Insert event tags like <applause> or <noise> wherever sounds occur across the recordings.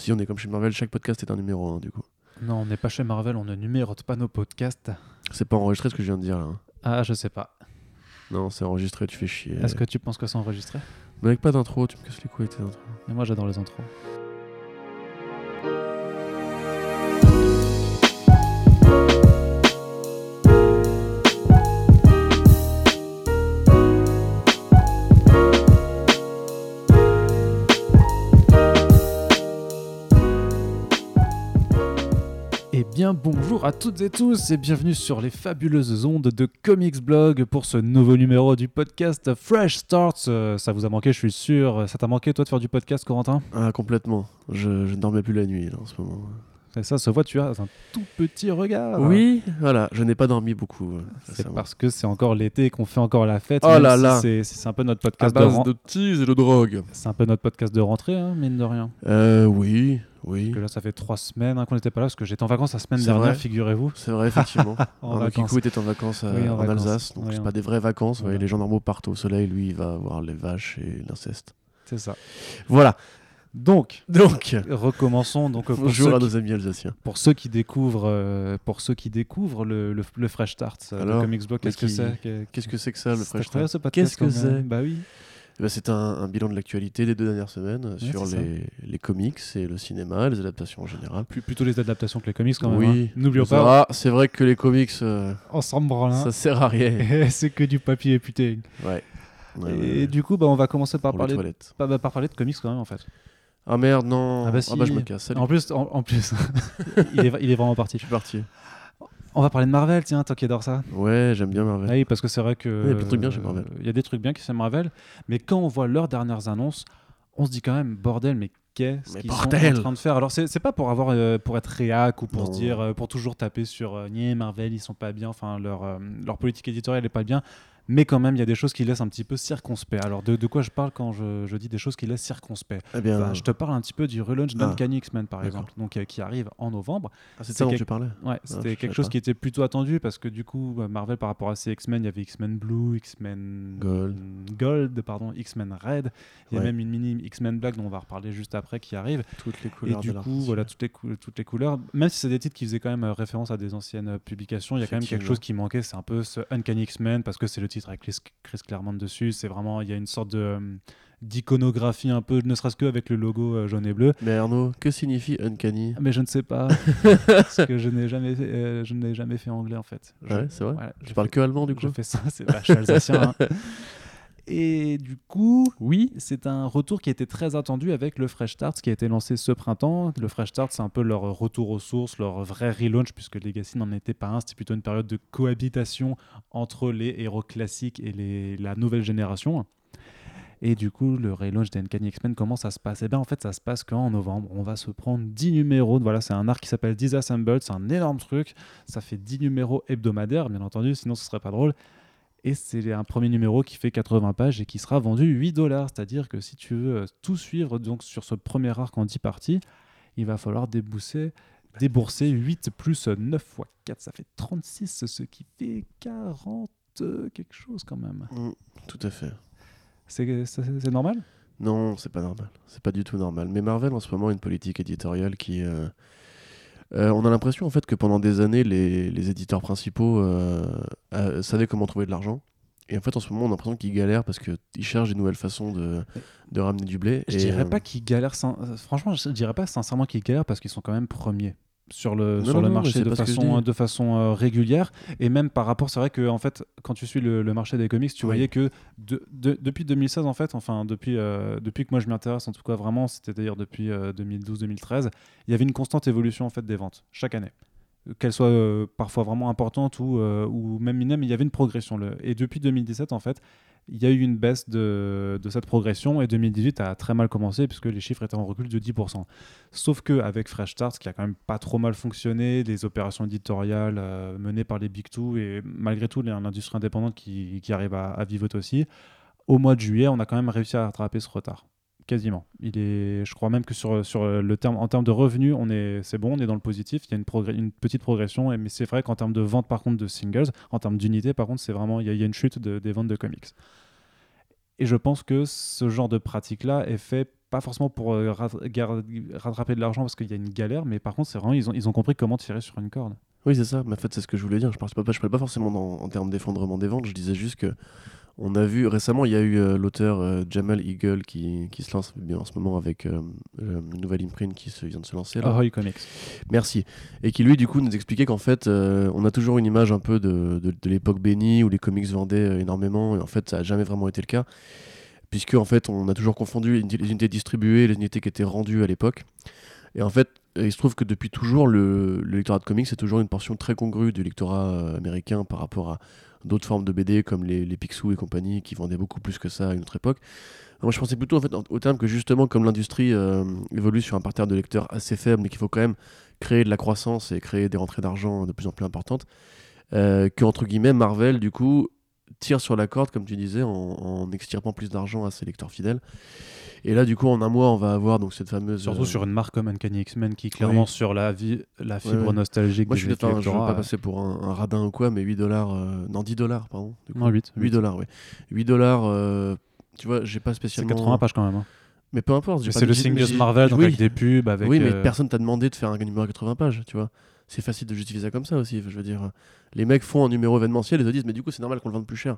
Si on est comme chez Marvel, chaque podcast est un numéro 1 du coup. Non, on n'est pas chez Marvel, on ne numérote pas nos podcasts. C'est pas enregistré ce que je viens de dire là. hein. Ah, je sais pas. Non, c'est enregistré, tu fais chier. Est-ce que tu penses que c'est enregistré? Mais avec pas d'intro, tu me casses les couilles avec tes intros. Mais moi, j'adore les intros. Bien bonjour à toutes et tous et bienvenue sur les fabuleuses ondes de Comics Blog pour ce nouveau numéro du podcast Fresh Starts. Euh, ça vous a manqué, je suis sûr. Ça t'a manqué toi de faire du podcast, Corentin? Ah, complètement. Je, je ne dormais plus la nuit là, en ce moment. Et ça se voit, tu as un tout petit regard. Oui, voilà, je n'ai pas dormi beaucoup. euh, C'est parce que c'est encore l'été et qu'on fait encore la fête. Oh là si là. C'est un peu notre À podcast de, base de tease et de drogue. c'est un peu notre podcast de rentrée, hein, mine de rien. Euh, oui, oui. Parce que là, ça fait trois semaines hein, qu'on n'était pas là parce que j'étais en vacances la semaine dernière, figurez-vous. C'est vrai, effectivement. <laughs> En. Kikou était en vacances, euh, Oui, en en, vacances. Alsace, donc Oui, c'est pas des vraies vacances. vous voyez, Voilà. les gens normaux partent au soleil, lui il va voir les vaches et l'inceste. C'est ça. Voilà. Donc, Donc, recommençons. Donc, bonjour à nos amis alsaciens. pour ceux qui découvrent, euh, pour ceux qui découvrent le, le, le Fresh Start euh, Alors, Comics Blog, mais qu'est-ce que c'est? Que- Qu'est-ce que c'est que ça, le Fresh Start Qu'est-ce que c'est? Bah oui. Eh ben, C'est un, un bilan de l'actualité des deux dernières semaines euh, Ouais, sur les, les comics et le cinéma, les adaptations en général. Plus- plutôt les adaptations que les comics quand même. Oui. hein. N'oublions pas, Ah, c'est vrai que les comics, euh, on s'en branle. hein. ça sert à rien. <laughs> c'est que du papier putain. Ouais. Ouais, Et du coup, bah, on va commencer par parler, toilettes. par, bah, par parler de comics quand même en fait. Ah merde, non. Ah bah si. je me casse. Salut. En plus, en, en plus, <laughs> il, est, il est vraiment parti. Je suis parti. On va parler de Marvel, tiens, toi qui adore ça. Ouais, j'aime bien Marvel. Ah oui, parce que c'est vrai que. il y a plein de trucs bien chez euh, Marvel. Il y a des trucs bien qui chez Marvel, mais quand on voit leurs dernières annonces, on se dit quand même, bordel, mais qu'est-ce qu'ils sont en train de faire? Alors, c'est pas pour avoir, euh, pour être réac ou pour Non. se dire, euh, pour toujours taper sur euh, Niais, Marvel, ils sont pas bien, enfin, leur, euh, leur politique éditoriale est pas bien. Mais quand même, il y a des choses qui laissent un petit peu circonspect. Alors, de, de quoi je parle quand je, je dis des choses qui laissent circonspect Eh bien, Bah, Je te parle un petit peu du relaunch Ah. d'Uncanny X-Men, par exemple, donc, euh, qui arrive en novembre. ah, c'est ça dont quelque- tu parlais. Ouais, je c'était quelque chose pas. qui était plutôt attendu parce que du coup, euh, Marvel par rapport à ses X-Men, il y avait X-Men Blue, X-Men Gold. Gold, pardon, X-Men Red. Il y a Ouais. même une mini X-Men Black dont on va reparler juste après qui arrive. Toutes les Et du de coup, voilà toutes les, cou- toutes les couleurs. Même si c'est des titres qui faisaient quand même euh, référence à des anciennes euh, publications, il y a quand même quelque chose qui manquait. C'est un peu ce Uncanny X-Men parce que c'est le titre avec Chris, Chris Claremont dessus. C'est vraiment, il y a une sorte de euh, d'iconographie un peu, ne serait-ce que avec le logo euh, jaune et bleu. Mais Arnaud, que signifie Uncanny? Mais je ne sais pas <laughs> parce que je n'ai jamais, fait, euh, je n'ai jamais fait anglais en fait. Je- Ouais, c'est vrai. voilà, j'ai parles fait- que allemand du je coup? fais ça, c'est bah, je suis alsacien. hein. <laughs> Et du coup, oui, c'est un retour qui a été très attendu avec le Fresh Start qui a été lancé ce printemps. Le Fresh Start, c'est un peu leur retour aux sources, leur vrai relaunch, puisque Legacy n'en était pas un. C'était plutôt une période de cohabitation entre les héros classiques et les- la nouvelle génération. Et du coup, le relaunch d'Uncanny X-Men, comment ça se passe? Eh bien, en fait, ça se passe qu'en novembre, on va se prendre 10 numéros. Voilà, c'est un arc qui s'appelle Disassembled, c'est un énorme truc. Ça fait 10 numéros hebdomadaires, bien entendu, sinon ce serait pas drôle. Et c'est un premier numéro qui fait 80 pages et qui sera vendu 8 dollars. C'est-à-dire que si tu veux euh, tout suivre donc, sur ce premier arc en 10 parties, il va falloir débourser, débourser 8 plus 9 fois 4. Ça fait 36, ce qui fait 40 euh, quelque chose quand même. Mm, Tout à fait. C'est normal? Non, c'est pas normal. C'est pas du tout normal. Mais Marvel en ce moment a une politique éditoriale qui. euh, euh, on a l'impression en fait que pendant des années, les, les éditeurs principaux euh, euh, savaient comment trouver de l'argent. Et en fait, en ce moment, on a l'impression qu'ils galèrent parce qu'ils cherchent des nouvelles façons de, de ramener du blé. Je Et, dirais pas qu'ils galèrent. sin- Franchement, je dirais pas sincèrement qu'ils galèrent parce qu'ils sont quand même premiers sur le, Non, sur non, le non, marché de façon, de façon euh, régulière. Et même par rapport, c'est vrai que en fait, quand tu suis le, le marché des comics, tu Oui. voyais que de- de- depuis 2016, en fait, enfin depuis, euh, depuis que moi je m'intéresse, en tout cas vraiment, c'était d'ailleurs depuis euh, 2012-2013, il y avait une constante évolution en fait des ventes chaque année. Qu'elle soit euh, parfois vraiment importante ou, euh, ou même minime, il y avait une progression. Le... Et depuis 2017, en fait, il y a eu une baisse de, cette progression et 2018 a très mal commencé puisque les chiffres étaient en recul de 10%. Sauf que avec Fresh Start, qui a quand même pas trop mal fonctionné, les opérations éditoriales euh, menées par les Big Two et malgré tout l'industrie indépendante qui, qui arrive à, à vivoter aussi, au mois de juillet, on a quand même réussi à rattraper ce retard. Quasiment. Il est, je crois même que sur, sur le terme, en termes de revenus, on est, c'est bon, on est dans le positif. Il y a une, petite progression, mais c'est vrai qu'en termes de vente, par contre, de singles, en termes d'unités, par contre, c'est vraiment, il y, a- une chute de- des ventes de comics. Et je pense que ce genre de pratique-là est fait pas forcément pour euh, rattraper de l'argent parce qu'il y a une galère, mais par contre, c'est vraiment, ils ont, ils ont compris comment tirer sur une corde. Oui, c'est ça. Mais en fait, c'est ce que je voulais dire. Je ne parlais pas, je parlais pas forcément en termes d'effondrement des ventes. Je disais juste que on a vu récemment, il y a eu euh, l'auteur euh, Jamal Eagle qui, qui, se lance bien en ce moment avec une nouvelle imprint qui se, vient de se lancer. Là. Comics. Merci. Et qui lui, du coup, nous expliquait qu'en fait, on a toujours une image un peu de, de, de l'époque bénie où les comics vendaient énormément. Et en fait, ça n'a jamais vraiment été le cas puisque en fait on a toujours confondu les unités distribuées et les unités qui étaient rendues à l'époque. Et en fait, il se trouve que depuis toujours, le, lectorat de comics c'est toujours une portion très congrue du lectorat euh, américain par rapport à d'autres formes de BD comme les, les Picsou et compagnie qui vendaient beaucoup plus que ça à une autre époque. Moi, je pensais plutôt en fait, au terme que justement, comme l'industrie euh, évolue sur un parterre de lecteurs assez faible, mais qu'il faut quand même créer de la croissance et créer des rentrées d'argent de plus en plus importantes, euh, que entre guillemets Marvel, du coup, tire sur la corde, comme tu disais, en, extirpant plus d'argent à ses lecteurs fidèles. Et là, du coup, en un mois, on va avoir donc cette fameuse. Surtout sur une marque comme Uncanny X-Men qui, clairement, sur la, vie, la fibre nostalgique Moi, je ne veux pas passer pour un, radin ou quoi, mais 8 dollars. Euh, non, 10 dollars, pardon. Non, 8. 8 dollars, oui. 8 dollars, euh, tu vois, j'ai pas spécialement. C'est 80 pages quand même. Hein. Mais peu importe. C'est le single Marvel, donc avec des pubs. Avec oui, mais euh, personne t'a demandé de faire un numéro à 80 pages, tu vois c'est facile de justifier ça comme ça aussi. Je veux dire, les mecs font un numéro événementiel et se disent, mais du coup, c'est normal qu'on le vende plus cher.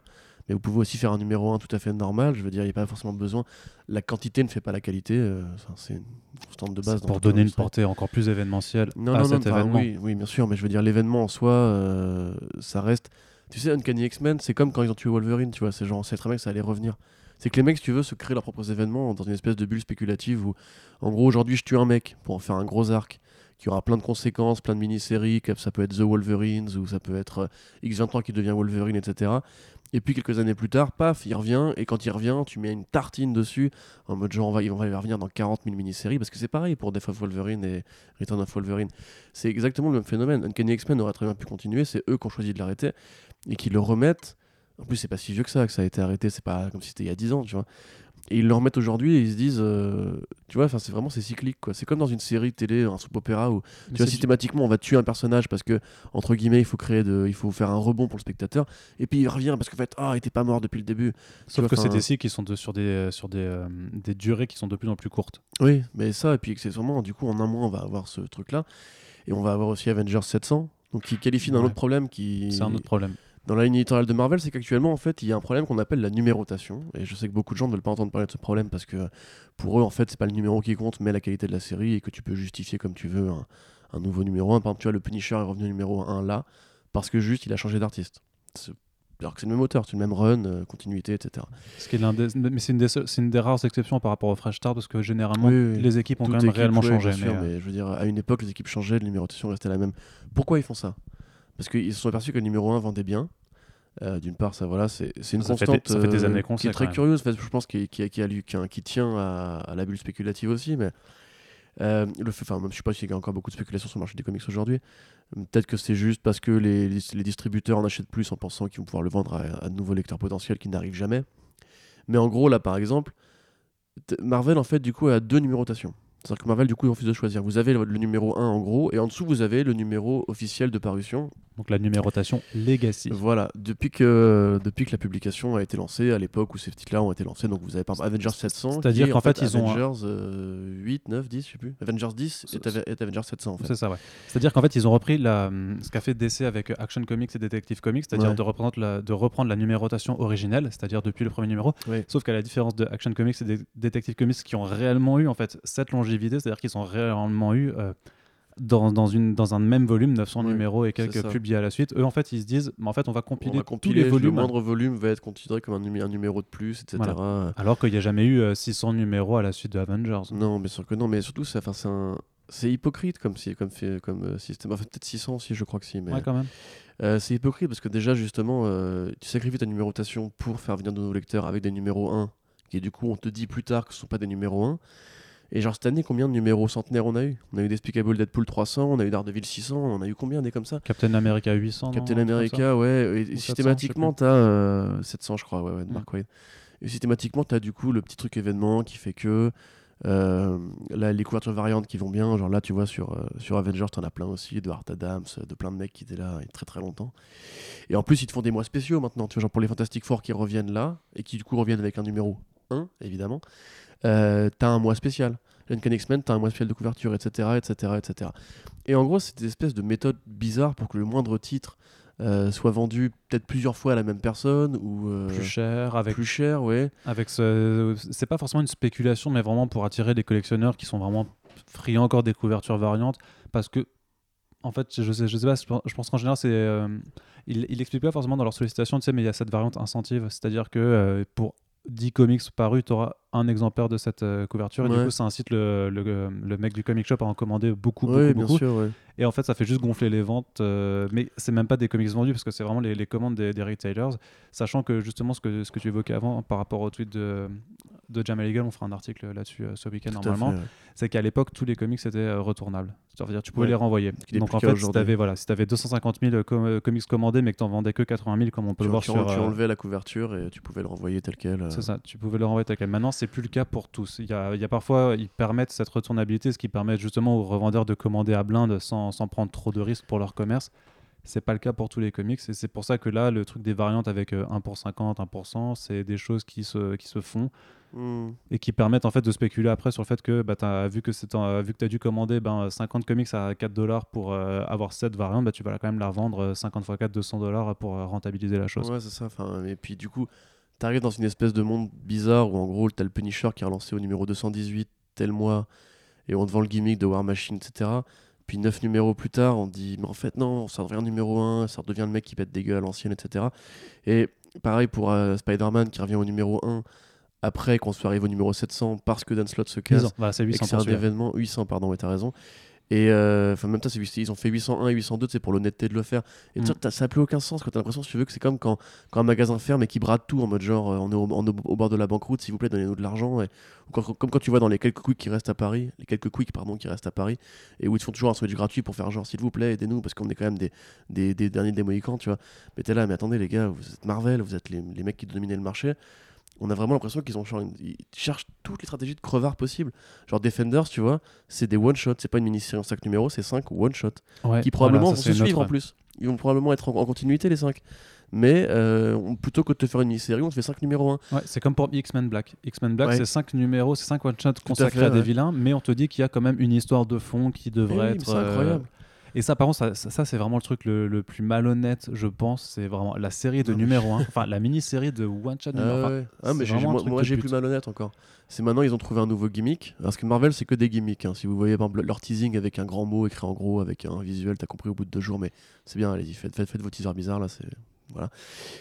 Mais vous pouvez aussi faire un numéro 1 tout à fait normal. Je veux dire, il n'y a pas forcément besoin. La quantité ne fait pas la qualité. Euh, c'est une constante de base. Pour donner une portée encore plus événementielle non, à non, cet événement. Oui, oui, bien sûr. Mais je veux dire, l'événement en soi, euh, ça reste. Tu sais, Uncanny X-Men, c'est comme quand ils ont tué Wolverine, tu vois. C'est genre, c'est très bien que ça allait revenir. C'est que les mecs, si tu veux, se créent leurs propres événements dans une espèce de bulle spéculative où, en gros, aujourd'hui, je tue un mec pour en faire un gros arc qui aura plein de conséquences, plein de mini-séries, ça peut être The Wolverines ou ça peut être euh, X23 qui devient Wolverine, etc. Et puis quelques années plus tard, paf, il revient, et quand il revient, tu mets une tartine dessus, en mode genre, on va, va revenir dans 40 000 mini-séries, parce que c'est pareil pour Death of Wolverine et Return of Wolverine. C'est exactement le même phénomène. Uncanny X-Men aurait très bien pu continuer, c'est eux qui ont choisi de l'arrêter, et qui le remettent. En plus, c'est pas si vieux que ça, que ça a été arrêté, c'est pas comme si c'était il y a 10 ans, tu vois. Et ils le remettent aujourd'hui et ils se disent, euh, tu vois, c'est vraiment c'est cyclique quoi. C'est comme dans une série télé, un soap opéra où tu vois systématiquement on va tuer un personnage parce que entre guillemets il faut créer de, il faut faire un rebond pour le spectateur et puis il revient parce qu'en fait ah il était pas mort depuis le début. Sauf que c'est des cycles qui sont sur des sur des, euh, des durées qui sont de plus en plus courtes. Oui, mais ça et puis accessoirement du coup en un mois on va avoir ce truc là et on va avoir aussi Avengers 700 donc qui qualifie d'un autre problème qui. C'est un autre problème dans la ligne éditoriale de Marvel, c'est qu'actuellement, en fait, il y a un problème qu'on appelle la numérotation. Et je sais que beaucoup de gens ne veulent pas entendre parler de ce problème parce que pour eux, en fait, c'est pas le numéro qui compte, mais la qualité de la série et que tu peux justifier comme tu veux un, nouveau numéro 1. Par exemple, tu vois, le Punisher est revenu numéro 1 là parce que juste il a changé d'artiste. Alors que c'est le même auteur, c'est le même run, euh, continuité, etc. Ce qui est mais c'est une, une, des rares exceptions par rapport au Fresh Start parce que généralement les équipes ont quand même réellement changé. mais, mais, je veux dire, à une époque, les équipes changeaient, la numérotation restait la même. Pourquoi ils font ça? Parce qu'ils se sont aperçus que le numéro 1 vendait bien. Euh, d'une part, ça, voilà, c'est une constante fait des, années euh, qui est très curieuse, je pense, qui, qui, qui, a, qui, tient à, la bulle spéculative aussi. Mais euh, le fait, enfin, je sais pas s'il y a encore beaucoup de spéculation sur le marché des comics aujourd'hui. Peut-être que c'est juste parce que les, les, distributeurs en achètent plus en pensant qu'ils vont pouvoir le vendre à, à de nouveaux lecteurs potentiels qui n'arrivent jamais. Mais en gros, là, par exemple, Marvel, en fait, du coup, a deux numérotations. C'est-à-dire que Marvel, du coup, refuse de choisir. Vous avez le, numéro 1 en gros, et en dessous, vous avez le numéro officiel de parution. Donc la numérotation Legacy. Voilà, depuis que, depuis que la publication a été lancée, à l'époque où ces titres-là ont été lancés, donc vous avez par exemple Avengers 700. C'est-à-dire qu'en fait, ils ont. Avengers 8, 9, 10, je sais plus. Avengers 10 et, Avengers 700 en fait. C'est ça, ouais. C'est-à-dire qu'en fait, ils ont repris la, ce qu'a fait DC avec Action Comics et Detective Comics, c'est-à-dire de, reprendre la, de reprendre la numérotation originelle, c'est-à-dire depuis le premier numéro. Sauf qu'à la différence de Action Comics et Detective Comics qui ont réellement eu en fait cette c'est-à-dire qu'ils ont réellement eu. Euh, dans, dans, une, dans un même volume, 900 numéros et quelques publiés à la suite. Eux, en fait, ils se disent, mais en fait, on va compiler, on tous les volumes. Le moindre volume va être considéré comme un, un numéro de plus, etc. Alors qu'il n'y a jamais eu 600 euh, numéros à la suite de Avengers. Non, bien sûr que non, mais surtout, c'est un... hypocrite comme, si, comme, fait, comme euh, système. Enfin, peut-être 600 aussi, je crois que si. Mais... Ouais, quand même. c'est hypocrite parce que déjà, justement, tu sacrifies ta numérotation pour faire venir de nouveaux lecteurs avec des numéros 1, et du coup, on te dit plus tard que ce ne sont pas des numéros 1. Et genre cette année, combien de numéros centenaires on a eu? On a eu Despicable Deadpool 300, on a eu Daredevil 600, on a eu combien des comme ça? Captain America 800. Captain America, ouais. Et, systématiquement, t'as euh, 700, je crois, ouais, ouais de Mark Wade. Et systématiquement, t'as du coup le petit truc événement qui fait que euh, là, les couvertures variantes qui vont bien. Genre là, tu vois, sur, euh, sur Avengers, t'en as plein aussi, de Art Adams, de plein de mecs qui étaient là il y a très très longtemps. Et en plus, ils te font des mois spéciaux maintenant. Tu vois, genre pour les Fantastic Four qui reviennent là et qui du coup reviennent avec un numéro 1, évidemment, euh, t'as un mois spécial. Uncanny X-Men, t'as un mois spécial de couverture, etc., etc., etc. Et en gros, c'est des espèces de méthodes bizarres pour que le moindre titre euh, soit vendu peut-être plusieurs fois à la même personne ou euh, plus cher avec plus cher ouais avec ce c'est pas forcément une spéculation mais vraiment pour attirer des collectionneurs qui sont vraiment friands encore des couvertures variantes parce que en fait je sais je sais pas je pense qu'en général c'est euh, il, il explique pas forcément dans leur sollicitation tu sais mais il y a cette variante incentive c'est-à-dire que pour 10 comics parus, tu auras un exemplaire de cette euh, couverture. Et du coup, ça incite le, le, le, mec du comic shop à en commander beaucoup, beaucoup, beaucoup. Sûr, Et en fait, ça fait juste gonfler les ventes. Euh, mais c'est même pas des comics vendus parce que c'est vraiment les, les commandes des, des, retailers. Sachant que justement, ce que, ce que tu évoquais avant par rapport au tweet de, de Jamal Eagle, on fera un article là-dessus euh, ce week-end normalement. C'est qu'à l'époque, tous les comics étaient retournables. C'est-à-dire, tu pouvais les renvoyer. Donc en fait, si tu avais, voilà, si avais 250 000 comics commandés mais que tu en vendais que 80 000, comme on peut le voir tu, sur. Tu enlevais la couverture et tu pouvais le renvoyer tel quel. C'est ça, tu pouvais le renvoyer tel quel. Maintenant, c'est plus le cas pour tous. Il y a, il y a parfois, ils permettent cette retournabilité, ce qui permet justement aux revendeurs de commander à blinde sans, sans prendre trop de risques pour leur commerce. C'est pas le cas pour tous les comics et c'est pour ça que là, le truc des variantes avec 1 pour 50, 1%, c'est des choses qui se, qui se font hmm. et qui permettent en fait de spéculer après sur le fait que bah, as, vu que, vu que tu as dû commander ben, 50 comics à 4 dollars pour euh, avoir 7 variantes, bah, tu vas quand même la revendre 50 x 4, 200 dollars pour euh, rentabiliser la chose. Ouais, c'est ça. Et puis du coup, t'arrives dans une espèce de monde bizarre où en gros t'as le Punisher qui est relancé au numéro 218 tel mois et on te vend le gimmick de War Machine etc puis neuf numéros plus tard on dit mais en fait non ça devient numéro 1 ça redevient le mec qui pète des gueules à l'ancienne etc et pareil pour euh, Spider-Man qui revient au numéro 1 après qu'on soit arrivé au numéro 700 parce que Dan Slott se casse voilà, c'est 800 c'est un événement. 800 pardon ouais t'as raison et euh, enfin, même temps, ils ont fait 801 et 802, c'est pour l'honnêteté de le faire. Et mm. ça n'a plus aucun sens quand t'as l'impression, si tu veux, que c'est comme quand, quand un magasin ferme et qui brade tout en mode genre, euh, on est au, bord de la banqueroute, s'il vous plaît, donnez-nous de l'argent. Et, comme quand tu vois dans les quelques quicks qui restent à Paris, les quelques quicks, pardon, qui restent à Paris, et où ils te font toujours un du gratuit pour faire genre, s'il vous plaît, aidez-nous, parce qu'on est quand même des, des, des derniers des Mohicans, tu vois. Mais t'es là, mais attendez, les gars, vous êtes Marvel, vous êtes les, les mecs qui dominaient le marché on a vraiment l'impression qu'ils ont ils cherchent toutes les stratégies de crevard possibles. Genre Defenders, tu vois, c'est des one shot, c'est pas une mini-série en 5 numéros, c'est 5 one shot qui probablement vont se suivre en plus. Ils vont probablement être en, continuité les 5. Mais euh, plutôt que de te faire une mini-série, on te fait 5 numéros 1. Ouais, c'est comme pour X-Men Black. X-Men Black, c'est 5 numéros, c'est 5 one shot consacrés à, des vilains, mais on te dit qu'il y a quand même une histoire de fond qui devrait être. C'est incroyable. Euh, et ça, par contre, ça, c'est vraiment le truc le, plus malhonnête, je pense. C'est vraiment la série de numéro 1, enfin la mini-série de One Shot numéro 1. Ah, mais moi, j'ai plus malhonnête encore. C'est maintenant, ils ont trouvé un nouveau gimmick. Parce que Marvel, c'est que des gimmicks. Hein. Si vous voyez leur teasing avec un grand mot écrit en gros, avec un visuel, t'as compris au bout de deux jours, mais c'est bien, allez-y, faites, faites, vos teasers bizarres là, c'est voilà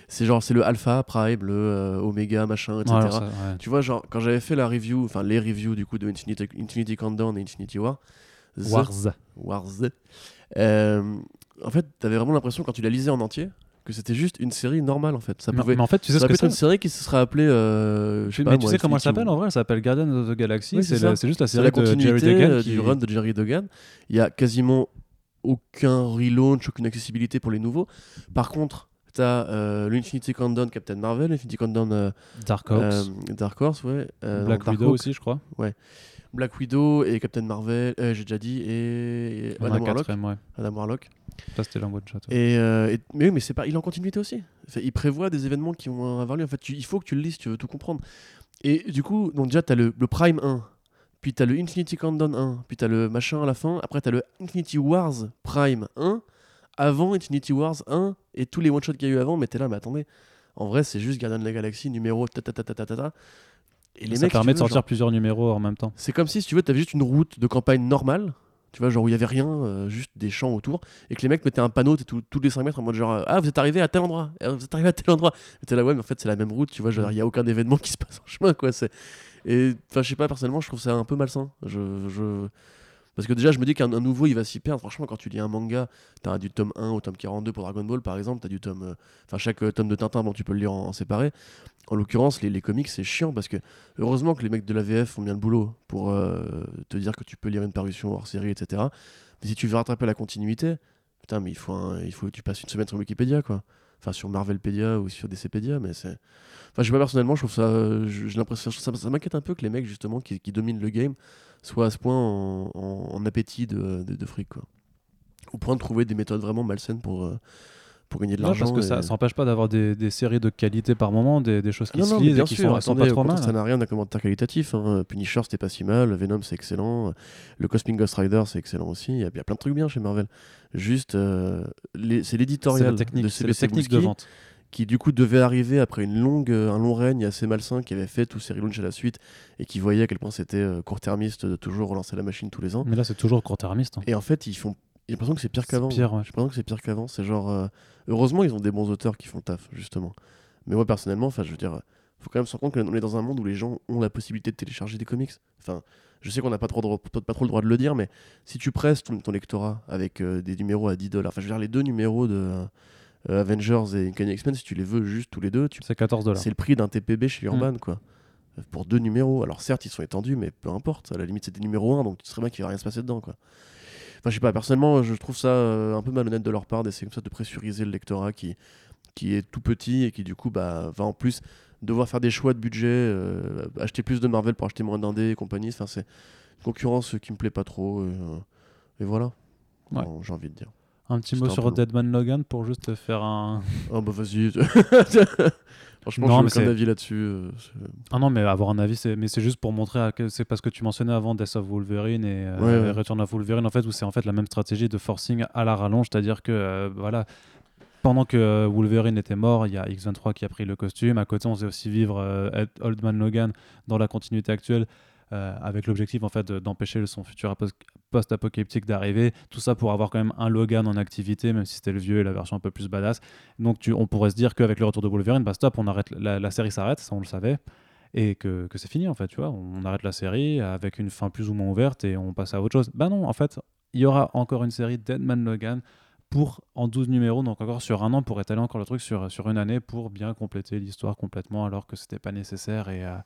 c'est genre c'est le alpha prime le euh, oméga machin etc tu vois genre quand j'avais fait la review enfin les reviews du coup de Infinity, Infinity Countdown et Infinity War Wars Wars en fait, t'avais vraiment l'impression quand tu la lisais en entier que c'était juste une série normale en fait. Ça pouvait, mais en fait, tu sais ce que c'est une série qui se serait appelée. Euh, je sais mais tu sais comment elle s'appelle en vrai? Elle s'appelle Guardian of the Galaxy. c'est juste la série la de Jerry Duggan euh, du run de Jerry Duggan. Il y a quasiment aucun relaunch, aucune accessibilité pour les nouveaux. Par contre, T'as euh, l'Infinity Countdown Captain Marvel, l'Infinity Countdown euh, Dark Horse, Dark Horse, ouais, Black Widow aussi, je crois. Ouais, Black Widow et Captain Marvel, euh, j'ai déjà dit, et, Adam, Warlock. Ouais. Adam Warlock. Ça, c'était chat. Et, euh, mais oui, mais c'est pas, il est en continuité aussi. il prévoit des événements qui vont avoir lieu. En fait, il faut que tu le lises, tu veux tout comprendre. Et du coup, donc déjà, tu as le, le, Prime 1, puis tu as le Infinity Countdown 1, puis tu as le machin à la fin. Après, tu as le Infinity Wars Prime 1, avant Infinity Wars 1 et tous les one-shots qu'il y a eu avant. Mais t'es là, mais attendez, en vrai, c'est juste Guardian de la Galaxie numéro ta ta ta ta ta ta. ta. Et les ça permet de sortir plusieurs numéros en même temps. C'est comme si, si tu veux, tu avais juste une route de campagne normale, tu vois, genre où il y avait rien, euh, juste des champs autour, et que les mecs mettaient un panneau tous les 5 mètres en mode genre, ah, vous êtes arrivé à tel endroit, ah, vous êtes arrivé à tel endroit. Et t'es là, ouais, mais en fait, c'est la même route, tu vois, il n'y a aucun événement qui se passe en chemin, quoi. Et, enfin, je sais pas, personnellement, je trouve ça un peu malsain. Je. je... Parce que déjà, je me dis qu'un nouveau, il va s'y perdre. Franchement, quand tu lis un manga, tu as du tome 1 au tome 42 pour Dragon Ball, par exemple. Tu as du tome. Euh, enfin, chaque euh, tome de Tintin, bon, tu peux le lire en, séparé. En l'occurrence, les, comics, c'est chiant parce que heureusement que les mecs de la VF font bien le boulot pour euh, te dire que tu peux lire une parution hors série, etc. Mais si tu veux rattraper la continuité, putain, mais il faut, il faut que tu passes une semaine sur Wikipédia, quoi. Enfin, sur Marvelpedia ou sur DCpedia, mais c'est. Enfin, je sais pas, personnellement, je trouve ça. J'ai l'impression. Ça, ça m'inquiète un peu que les mecs, justement, qui, dominent le game, soit à ce point en, appétit de, de, fric. Quoi. Au point de trouver des méthodes vraiment malsaines pour, euh, pour gagner de l'argent. parce que et- ça s'empêche pas d'avoir des, des séries de qualité par moment, des, des choses qui non, se non, lisent bien et qui sûr, sont, sont attendez, pas au trop mal. Ça n'a rien d'un commentaire qualitatif. Hein. Punisher, c'était pas si mal. Venom, c'est excellent. Le Cosmic Ghost Rider, c'est excellent aussi. Il y, a, il y a plein de trucs bien chez Marvel. Juste, euh, c'est l'éditorial de c'est le CB technique de vente. qui du coup devait arriver après une longue, un long règne assez malsain qui avait fait tous ces relaunchs à la suite et qui voyait à quel point c'était euh, court-termiste de toujours relancer la machine tous les ans. Mais là, c'est toujours court-termiste. hein. Et en fait, ils font. J'ai l'impression que c'est pire qu'avant. pire, ouais. J'ai l'impression que c'est pire qu'avant. C'est genre. euh, Heureusement, ils ont des bons auteurs qui font le taf, justement. Mais moi, personnellement, enfin, je veux dire, faut quand même se rendre compte qu'on est dans un monde où les gens ont la possibilité de télécharger des comics. Enfin, je sais qu'on n'a pas trop, droit- pas trop le droit de le dire, mais si tu presses ton, ton lectorat avec euh, des numéros à 10 dollars, enfin, je veux dire, les deux numéros de euh, Avengers et Uncanny X-Men, si tu les veux juste tous les deux, tu C'est 14 dollars. c'est le prix d'un TPB chez Mm. Urban, quoi. Pour deux numéros. Alors certes, ils sont étendus, mais peu importe. À la limite, c'est des numéros 1, donc tu serais bien qu'il va rien se passer dedans, quoi. Enfin, je sais pas, personnellement, je trouve ça euh, un peu malhonnête de leur part d'essayer comme ça de pressuriser le lectorat qui, qui est tout petit et qui, du coup, bah, va en plus devoir faire des choix de budget, euh, acheter plus de Marvel pour acheter moins d'indés et compagnie. Enfin, c'est une concurrence qui me plaît pas trop. Et, euh, et voilà. Ouais. Bon, J'ai envie de dire. Un petit mot un sur. Deadman Logan pour juste faire un. Ah bah vas-y. <laughs> <laughs> Franchement, Non, j'ai mais aucun avis là-dessus. euh, Ah non, mais avoir un avis, c'est mais c'est juste pour montrer à c'est parce que tu mentionnais avant Death of Wolverine et, euh, Ouais, ouais. et Return of Wolverine en fait où c'est en fait la même stratégie de forcing à la rallonge, c'est-à-dire que euh, voilà. Pendant que euh, Wolverine était mort, il y a X23 qui a pris le costume. À côté, on faisait aussi vivre euh, Ed- Old Man Logan dans la continuité actuelle, euh, avec l'objectif en fait de- d'empêcher son futur post-apocalyptique d'arriver. Tout ça pour avoir quand même un Logan en activité, même si c'était le vieux et la version un peu plus badass. Donc tu, on pourrait se dire qu'avec le retour de Wolverine, bah stop, on arrête, la, série s'arrête, ça on le savait, et que, que c'est fini en fait, tu vois. On arrête la série avec une fin plus ou moins ouverte et on passe à autre chose. Bah non, en fait, il y aura encore une série Deadman Logan pour en 12 numéros, donc encore sur un an pour étaler encore le truc sur, sur une année pour bien compléter l'histoire complètement alors que c'était pas nécessaire et euh,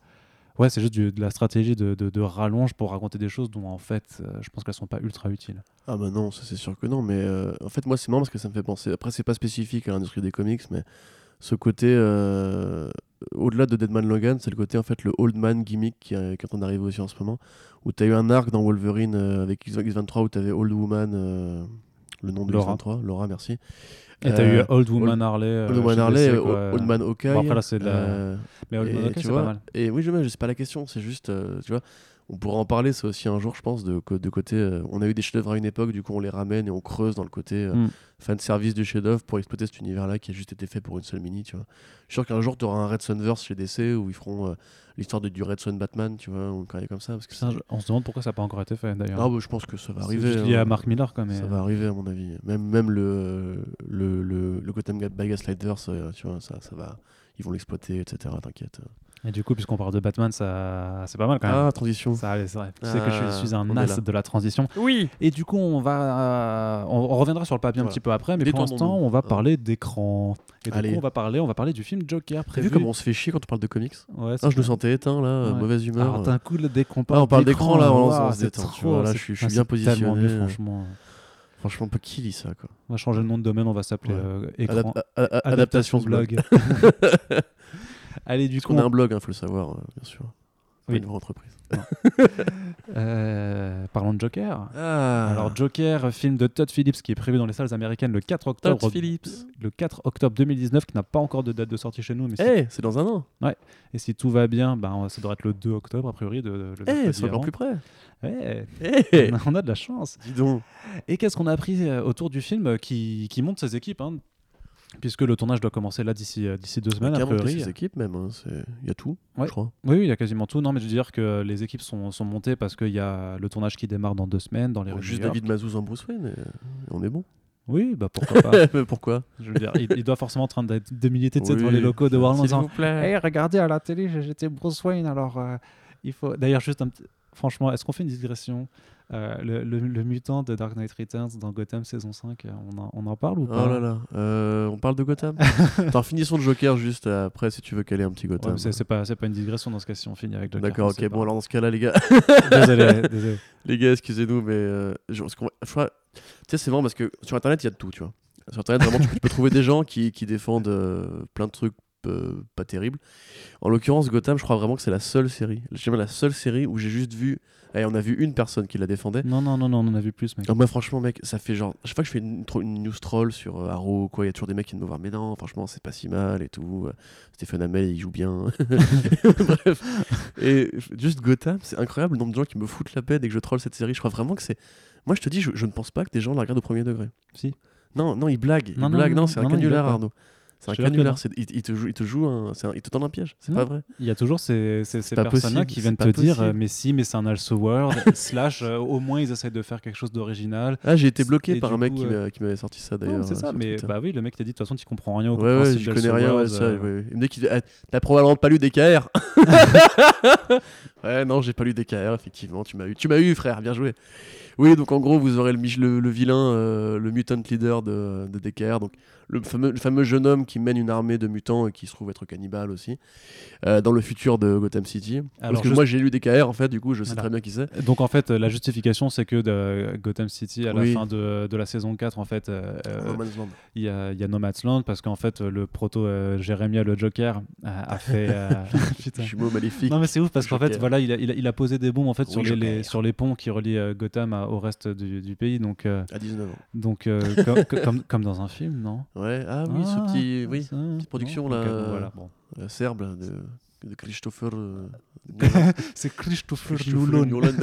ouais c'est juste de la stratégie de, de- rallonge pour raconter des choses dont en fait euh, je pense qu'elles sont pas ultra utiles. Ah bah non, ça c'est sûr que non, mais euh, en fait moi c'est marrant parce que ça me fait penser, après c'est pas spécifique à l'industrie des comics, mais ce côté, euh, au-delà de Deadman Logan, c'est le côté en fait le old man gimmick qui, est- en train d'arriver aussi en ce moment, où t'as eu un arc dans Wolverine avec X- X23 où t'avais Old Woman, le nom de Laura. X23, Laura merci. Et t'as Euh, eu Old Woman Harley. euh, Old Woman Harley, euh. Old Man Hawkeye. Bon, après, là, c'est de la- euh, Mais Old Man Hawkeye, c'est pas mal. Et oui, je sais, pas la question, c'est juste, euh, tu vois, on pourra en parler, c'est aussi un jour, je pense, de, côté. euh, on a eu des chefs-d'œuvre à une époque, du coup, on les ramène et on creuse dans le côté euh, Mm. fan service du chef-d'œuvre pour exploiter cet univers-là qui a juste été fait pour une seule mini, tu vois. Je suis sûr qu'un jour, tu auras un Red Sunverse chez DC où ils feront euh, l'histoire de, du Red Sun Batman, tu vois, ou une carrière comme ça. Parce que c'est- je- on se demande pourquoi ça n'a pas encore été fait d'ailleurs. Ah, bah, je pense que ça va C'est arriver. juste lié hein. à Mark Miller quand même. Ça va arriver à mon avis. Même, même le, le, le, le Gotham by Gaslighters, euh, tu vois, ça, ça va. Ils vont l'exploiter, etc. T'inquiète. Et du coup, puisqu'on parle de Batman, ça... c'est pas mal quand même. Ah, transition. Ça, c'est vrai. Tu sais que je Ah, suis un on as de la transition. Oui. Et du coup, on va, euh, on, on reviendra sur le papier un petit peu après, mais pour l'instant, on va parler d'écran. Et du Allez. coup, on va parler, on va parler du film Joker T'as prévu. vu comment on se fait chier quand on parle de comics Ouais, Ah, je me sentais éteint là, Ouais. mauvaise humeur. Alors, d'un coup, dès qu'on Ah, parle, on parle d'écran, là, on- on waouh, se c'est détend, tu trop, vois, là, je suis- je suis bien positionné. mieux, franchement. Franchement, un peu qui lit ça quoi On va changer le nom de domaine, on va s'appeler Ouais. euh, écran. Adap- a- a- Adaptation de blog. <laughs> <laughs> Allez, du Parce coup, qu'on a on- un blog, il faut le savoir, euh, bien sûr. Oui. Une vraie entreprise. <laughs> euh, parlons de Joker. Ah, Alors Joker, film de Todd Phillips qui est prévu dans les salles américaines le 4 octobre. Todd Phillips. Le 4 octobre 2019, qui n'a pas encore de date de sortie chez nous, mais si- Eh, c'est dans un an. et si tout va bien, ben, ça devrait être le 2 octobre a priori. De, de- le Eh, mercredi c'est encore plus près. Ouais, Eh, on a- <laughs> on a de la chance. dis donc. Et qu'est-ce qu'on a appris euh, autour du film qui, qui monte ses équipes hein, Puisque le tournage doit commencer là d'ici euh, d'ici deux semaines, a Carrément, priori. ses équipes même. hein, c'est- Il y a tout, Ouais. je crois. Oui, oui, il y a quasiment tout. Non, mais je veux dire que les équipes sont, sont montées parce qu'il y a le tournage qui démarre dans deux semaines dans les rues Juste. David Mazouz en Bruce Wayne, et on est bon. Oui, bah <laughs> pourquoi pas. Mais pourquoi? Je veux dire, il, il doit forcément en train d'être- de militer devant Oui, les locaux de Warner en S'il disant vous plaît. Hey, regardez à la télé, j'ai- j'étais Bruce Wayne, alors euh, il faut. D'ailleurs, juste un petit. Franchement, est-ce qu'on fait une digression? Euh, le, le- le mutant de Dark Knight Returns dans Gotham saison 5, euh, on en, on en parle ou Oh pas là là, euh, on parle de Gotham <laughs> Attends, finissons le Joker juste après si tu veux caler un petit Gotham. c'est pas, pas une digression dans ce cas si on finit avec Joker. D'accord, ok, bon alors dans ce cas-là les gars, <laughs> désolé, désolé. <laughs> les gars excusez-nous mais euh, je, crois- tu sais c'est marrant parce que sur internet il y a de tout tu vois. Sur internet vraiment tu, peux- tu peux trouver des gens qui, qui défendent plein de trucs pas terrible. En l'occurrence, Gotham, je crois vraiment que c'est la seule série, la seule série où j'ai juste vu et on a vu une personne qui la défendait. Non, non, non, non, on en a vu plus, mec. Ah, moi, franchement, mec, ça fait genre. Chaque fois que je fais une, une news troll sur euh, Arrow, quoi, il y a toujours des mecs qui viennent me voir. Mais non, franchement, c'est pas si mal et tout. Stéphane Hamel, il joue bien. <laughs> Bref. Et juste Gotham, c'est incroyable le nombre de gens qui me foutent la paix dès que je troll cette série. Je crois vraiment que c'est. Moi, je te dis, je, ne pense pas que des gens la regardent au premier degré. Si. Non, non, ils blaguent. Non, ils blaguent. Non, c'est un canular, Arnaud. C'est un canular. Il, te joue, il te joue un, il te tend un piège. C'est pas vrai. Il y a toujours ces, ces, ces personnes-là qui viennent te dire, euh, mais si, mais c'est un also world. <laughs> slash, euh, au moins ils essayent de faire quelque chose d'original. Ah, j'ai été bloqué par un mec euh, qui m'avait sorti ça d'ailleurs. C'est ça, mais bah oui, le mec t'a dit de toute façon tu comprends rien au ouais, ouais, je connais rien. Ouais, ça, Il me dit qu'il t'as probablement pas lu DKR. <laughs> ouais, non, j'ai pas lu DKR, effectivement. Tu m'as eu, tu m'as eu, frère. Bien joué. Oui, donc en gros, vous aurez le, le, le vilain, le mutant leader de, de DKR. Donc le fameux, jeune homme qui mène une armée de mutants et qui se trouve être cannibale aussi, euh, dans le futur de Gotham City. Parce que moi j'ai lu DKR en fait, du coup je sais très bien qui c'est. Donc en fait, la justification c'est que de Gotham City, à la fin de, de, la saison 4, en fait, euh, il y, a, y a Nomad's Land parce qu'en fait, le proto euh, Jérémia le Joker a, fait. <laughs> <laughs> Putain. Je suis beau maléfique. Non mais c'est ouf parce qu'en fait, voilà, il a, il a, posé des bombes en fait sur, les, sur les ponts qui relient Gotham au reste du, du pays. Donc, à 19 ans. Donc, <laughs> comme, comme dans un film, non? Ouais, ah oui, ce ah, petit, oui, petite production là, voilà, bon. Euh, serbe de, de Christopher. Euh, <laughs> c'est Christopher Nolan. <laughs>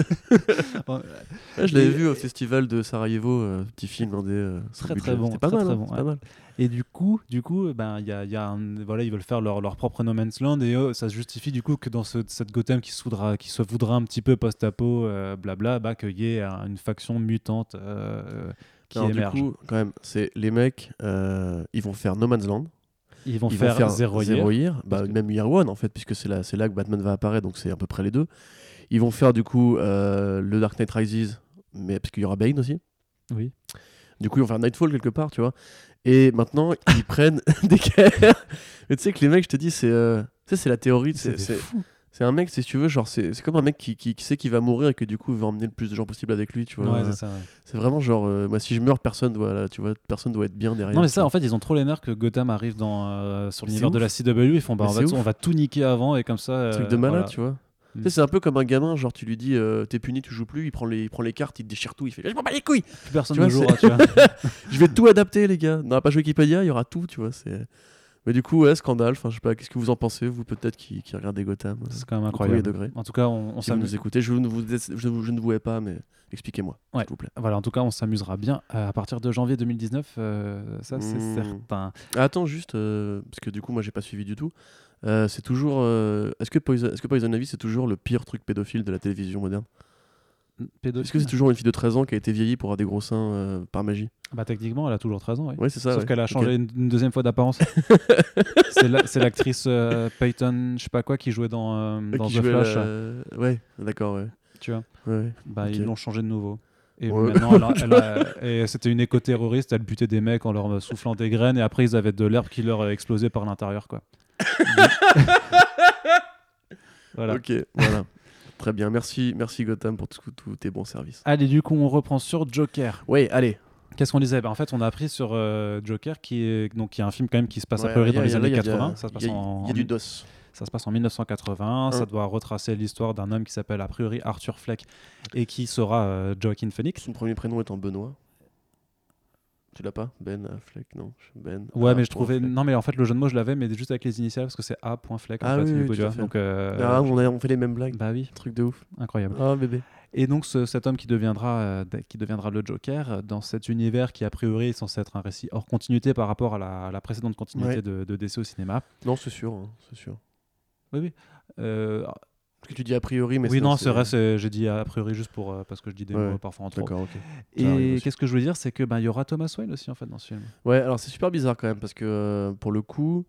je l'avais vu au festival de Sarajevo, euh, petit film indé. très très bon, pas, mal, très bon, pas mal. Et du coup, du coup, ben il y a, y a un, voilà, ils veulent faire leur, leur propre No Man's Land et ça se justifie du coup que dans ce, cette Gotham qui se voudra, qui se voudra un petit peu post-apo, blabla, bah, qu'il y ait une faction mutante du coup, quand même, c'est les mecs, euh, ils vont faire No Man's Land. Ils vont faire, Zero, Year. Bah, même Year One en fait, puisque c'est là, là que Batman va apparaître, donc c'est à peu près les deux. Ils vont faire du coup euh, le Dark Knight Rises, mais parce qu'il y aura Bane aussi. Oui. Du coup, ils vont faire Nightfall quelque part, tu vois. Et maintenant, ils <laughs> prennent des guerres. Mais tu sais que les mecs, je te dis, c'est euh, c'est la théorie. C'est c'est un mec, si tu veux, genre, c'est comme un mec qui, qui, sait qu'il va mourir et que du coup, il va emmener le plus de gens possible avec lui, tu vois. Ouais, c'est vraiment genre, euh, moi, si je meurs, personne doit, tu vois, personne doit être bien derrière. Non, mais ça, en fait, ils ont trop les nerfs que Gotham arrive dans, euh, sur l'univers de la CW. Ils font, bah, on va, tout niquer avant et comme ça. truc de euh, malade, tu vois. Tu sais, mm. c'est un peu comme un gamin, genre tu lui dis t'es puni, tu joues plus, il prend les, il prend les cartes, il te déchire tout, il fait je m'en bats les couilles. Plus personne ne jouera, tu vois. <laughs> je vais tout adapter, les gars. Dans la page Wikipédia, il y aura tout, tu vois. C'est mais du coup, ouais, scandale. Enfin, je sais pas, qu'est-ce que vous en pensez, vous peut-être qui, qui regardez Gotham C'est quand même incroyable. Degrés. En tout cas, on, si vous nous écoutez, je ne vous, je, ne vous pas, mais expliquez-moi, s'il vous plaît. Voilà, en tout cas, on s'amusera bien à partir de janvier 2019. Euh, ça, c'est hmm. certain. attends, juste, euh, parce que du coup, moi, j'ai pas suivi du tout. Euh, c'est toujours. Est-ce que Poison, est-ce que Poison Ivy, c'est toujours le pire truc pédophile de la télévision moderne? Est-ce que c'est toujours une fille de 13 ans qui a été vieillie pour avoir des gros seins euh, par magie Bah techniquement, elle a toujours 13 ans. Oui, ouais, c'est ça. Sauf qu'elle a changé une, deuxième fois d'apparence. <laughs> c'est l'actrice euh, Peyton, je sais pas quoi, qui jouait dans, euh, dans The Flash. Ouais, d'accord, ouais. Tu vois ouais, Bah ils l'ont changé de nouveau. Et maintenant, <laughs> et c'était une éco-terroriste, elle butait des mecs en leur soufflant des graines, et après ils avaient de l'herbe qui leur explosait par l'intérieur, quoi. <laughs> voilà. Ok, voilà. Très bien, merci, merci Gotham pour tous tes bons services. Allez, du coup, on reprend sur Joker. Oui, allez. Qu'est-ce qu'on disait? Bah, En fait, on a appris sur euh, Joker, qui est donc qui est un film quand même qui se passe à peu près dans les années 80. Ça se passe en, il y a du dos. Ça se passe en 1980. Ça doit retracer l'histoire d'un homme qui s'appelle a priori Arthur Fleck et qui sera euh, Joaquin Phoenix. Son premier prénom étant Benoît. Tu l'as pas? Ben Affleck Non, Ben. Ouais, mais je trouvais. Non, mais en fait, le jeu de mots, je l'avais, mais juste avec les initiales parce que c'est A.Fleck. Ah en fait, oui, oui, Donc, euh, ah, on, a, on fait les mêmes blagues. Bah oui. Truc de ouf. Incroyable. Oh, bébé. Et donc, cet homme qui deviendra, euh, qui deviendra le Joker euh, dans cet univers qui, a priori, est censé être un récit hors continuité par rapport à la, précédente continuité de, de, DC au cinéma. Non, c'est sûr, hein, c'est sûr. Oui, oui. Parce que tu dis a priori, mais oui, non, c'est vrai, j'ai dit a priori juste pour euh, parce que je dis des mots parfois en trop. D'accord, ok. Et qu'est-ce que je veux dire, c'est que ben il y aura Thomas Wayne aussi en fait dans ce film. Ouais, alors c'est super bizarre quand même parce que euh, pour le coup,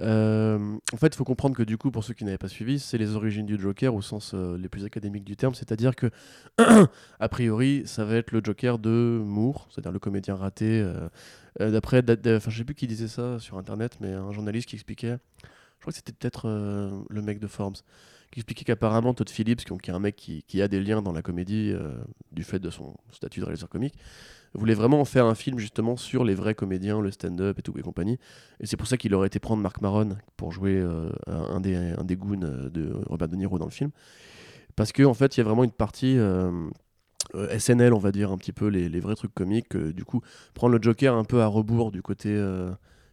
euh, en fait, il faut comprendre que du coup, pour ceux qui n'avaient pas suivi, c'est les origines du Joker au sens les plus académiques du terme, c'est-à-dire que <clears throat> a priori, ça va être le Joker de Moore, c'est-à-dire le comédien raté. D'après, enfin, je sais plus qui disait ça sur internet, mais un journaliste qui expliquait crois que c'était peut-être le mec de Forbes, qui expliquait qu'apparemment Todd Phillips, qui, est un mec qui, qui, a des liens dans la comédie du fait de son statut de réalisateur comique, voulait vraiment faire un film justement sur les vrais comédiens, le stand-up et tout et compagnie. Et c'est pour ça qu'il aurait été prendre Marc Maron pour jouer euh, un, des, un des goons euh, de Robert De Niro dans le film. Parce qu'en en fait, il y a vraiment une partie euh, SNL, on va dire, un petit peu les, les vrais trucs comiques. du coup, prendre le Joker un peu à rebours du côté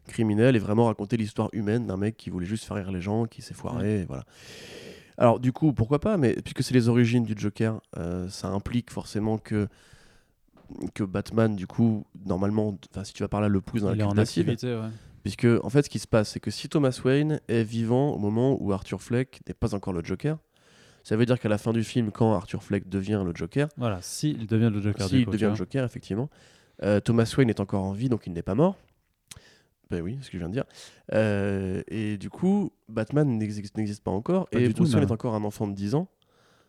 criminel et vraiment raconter l'histoire humaine d'un mec qui voulait juste faire rire les gens, qui s'est foiré, voilà. Alors du coup, pourquoi pas, mais puisque c'est les origines du Joker, ça implique forcément que que Batman, du coup, normalement, si tu vas par là, le pousse dans la en activité, Puisque, en fait, ce qui se passe, c'est que si Thomas Wayne est vivant au moment où Arthur Fleck n'est pas encore le Joker, ça veut dire qu'à la fin du film, quand Arthur Fleck devient le Joker. Voilà, s'il devient le Joker. S'il devient le Joker, effectivement. Euh, Thomas Wayne est encore en vie, donc il n'est pas mort. Ben oui, ce que je viens de dire. Euh, et du coup, Batman n'existe pas encore. et Bruce Wayne est encore un enfant de 10 ans.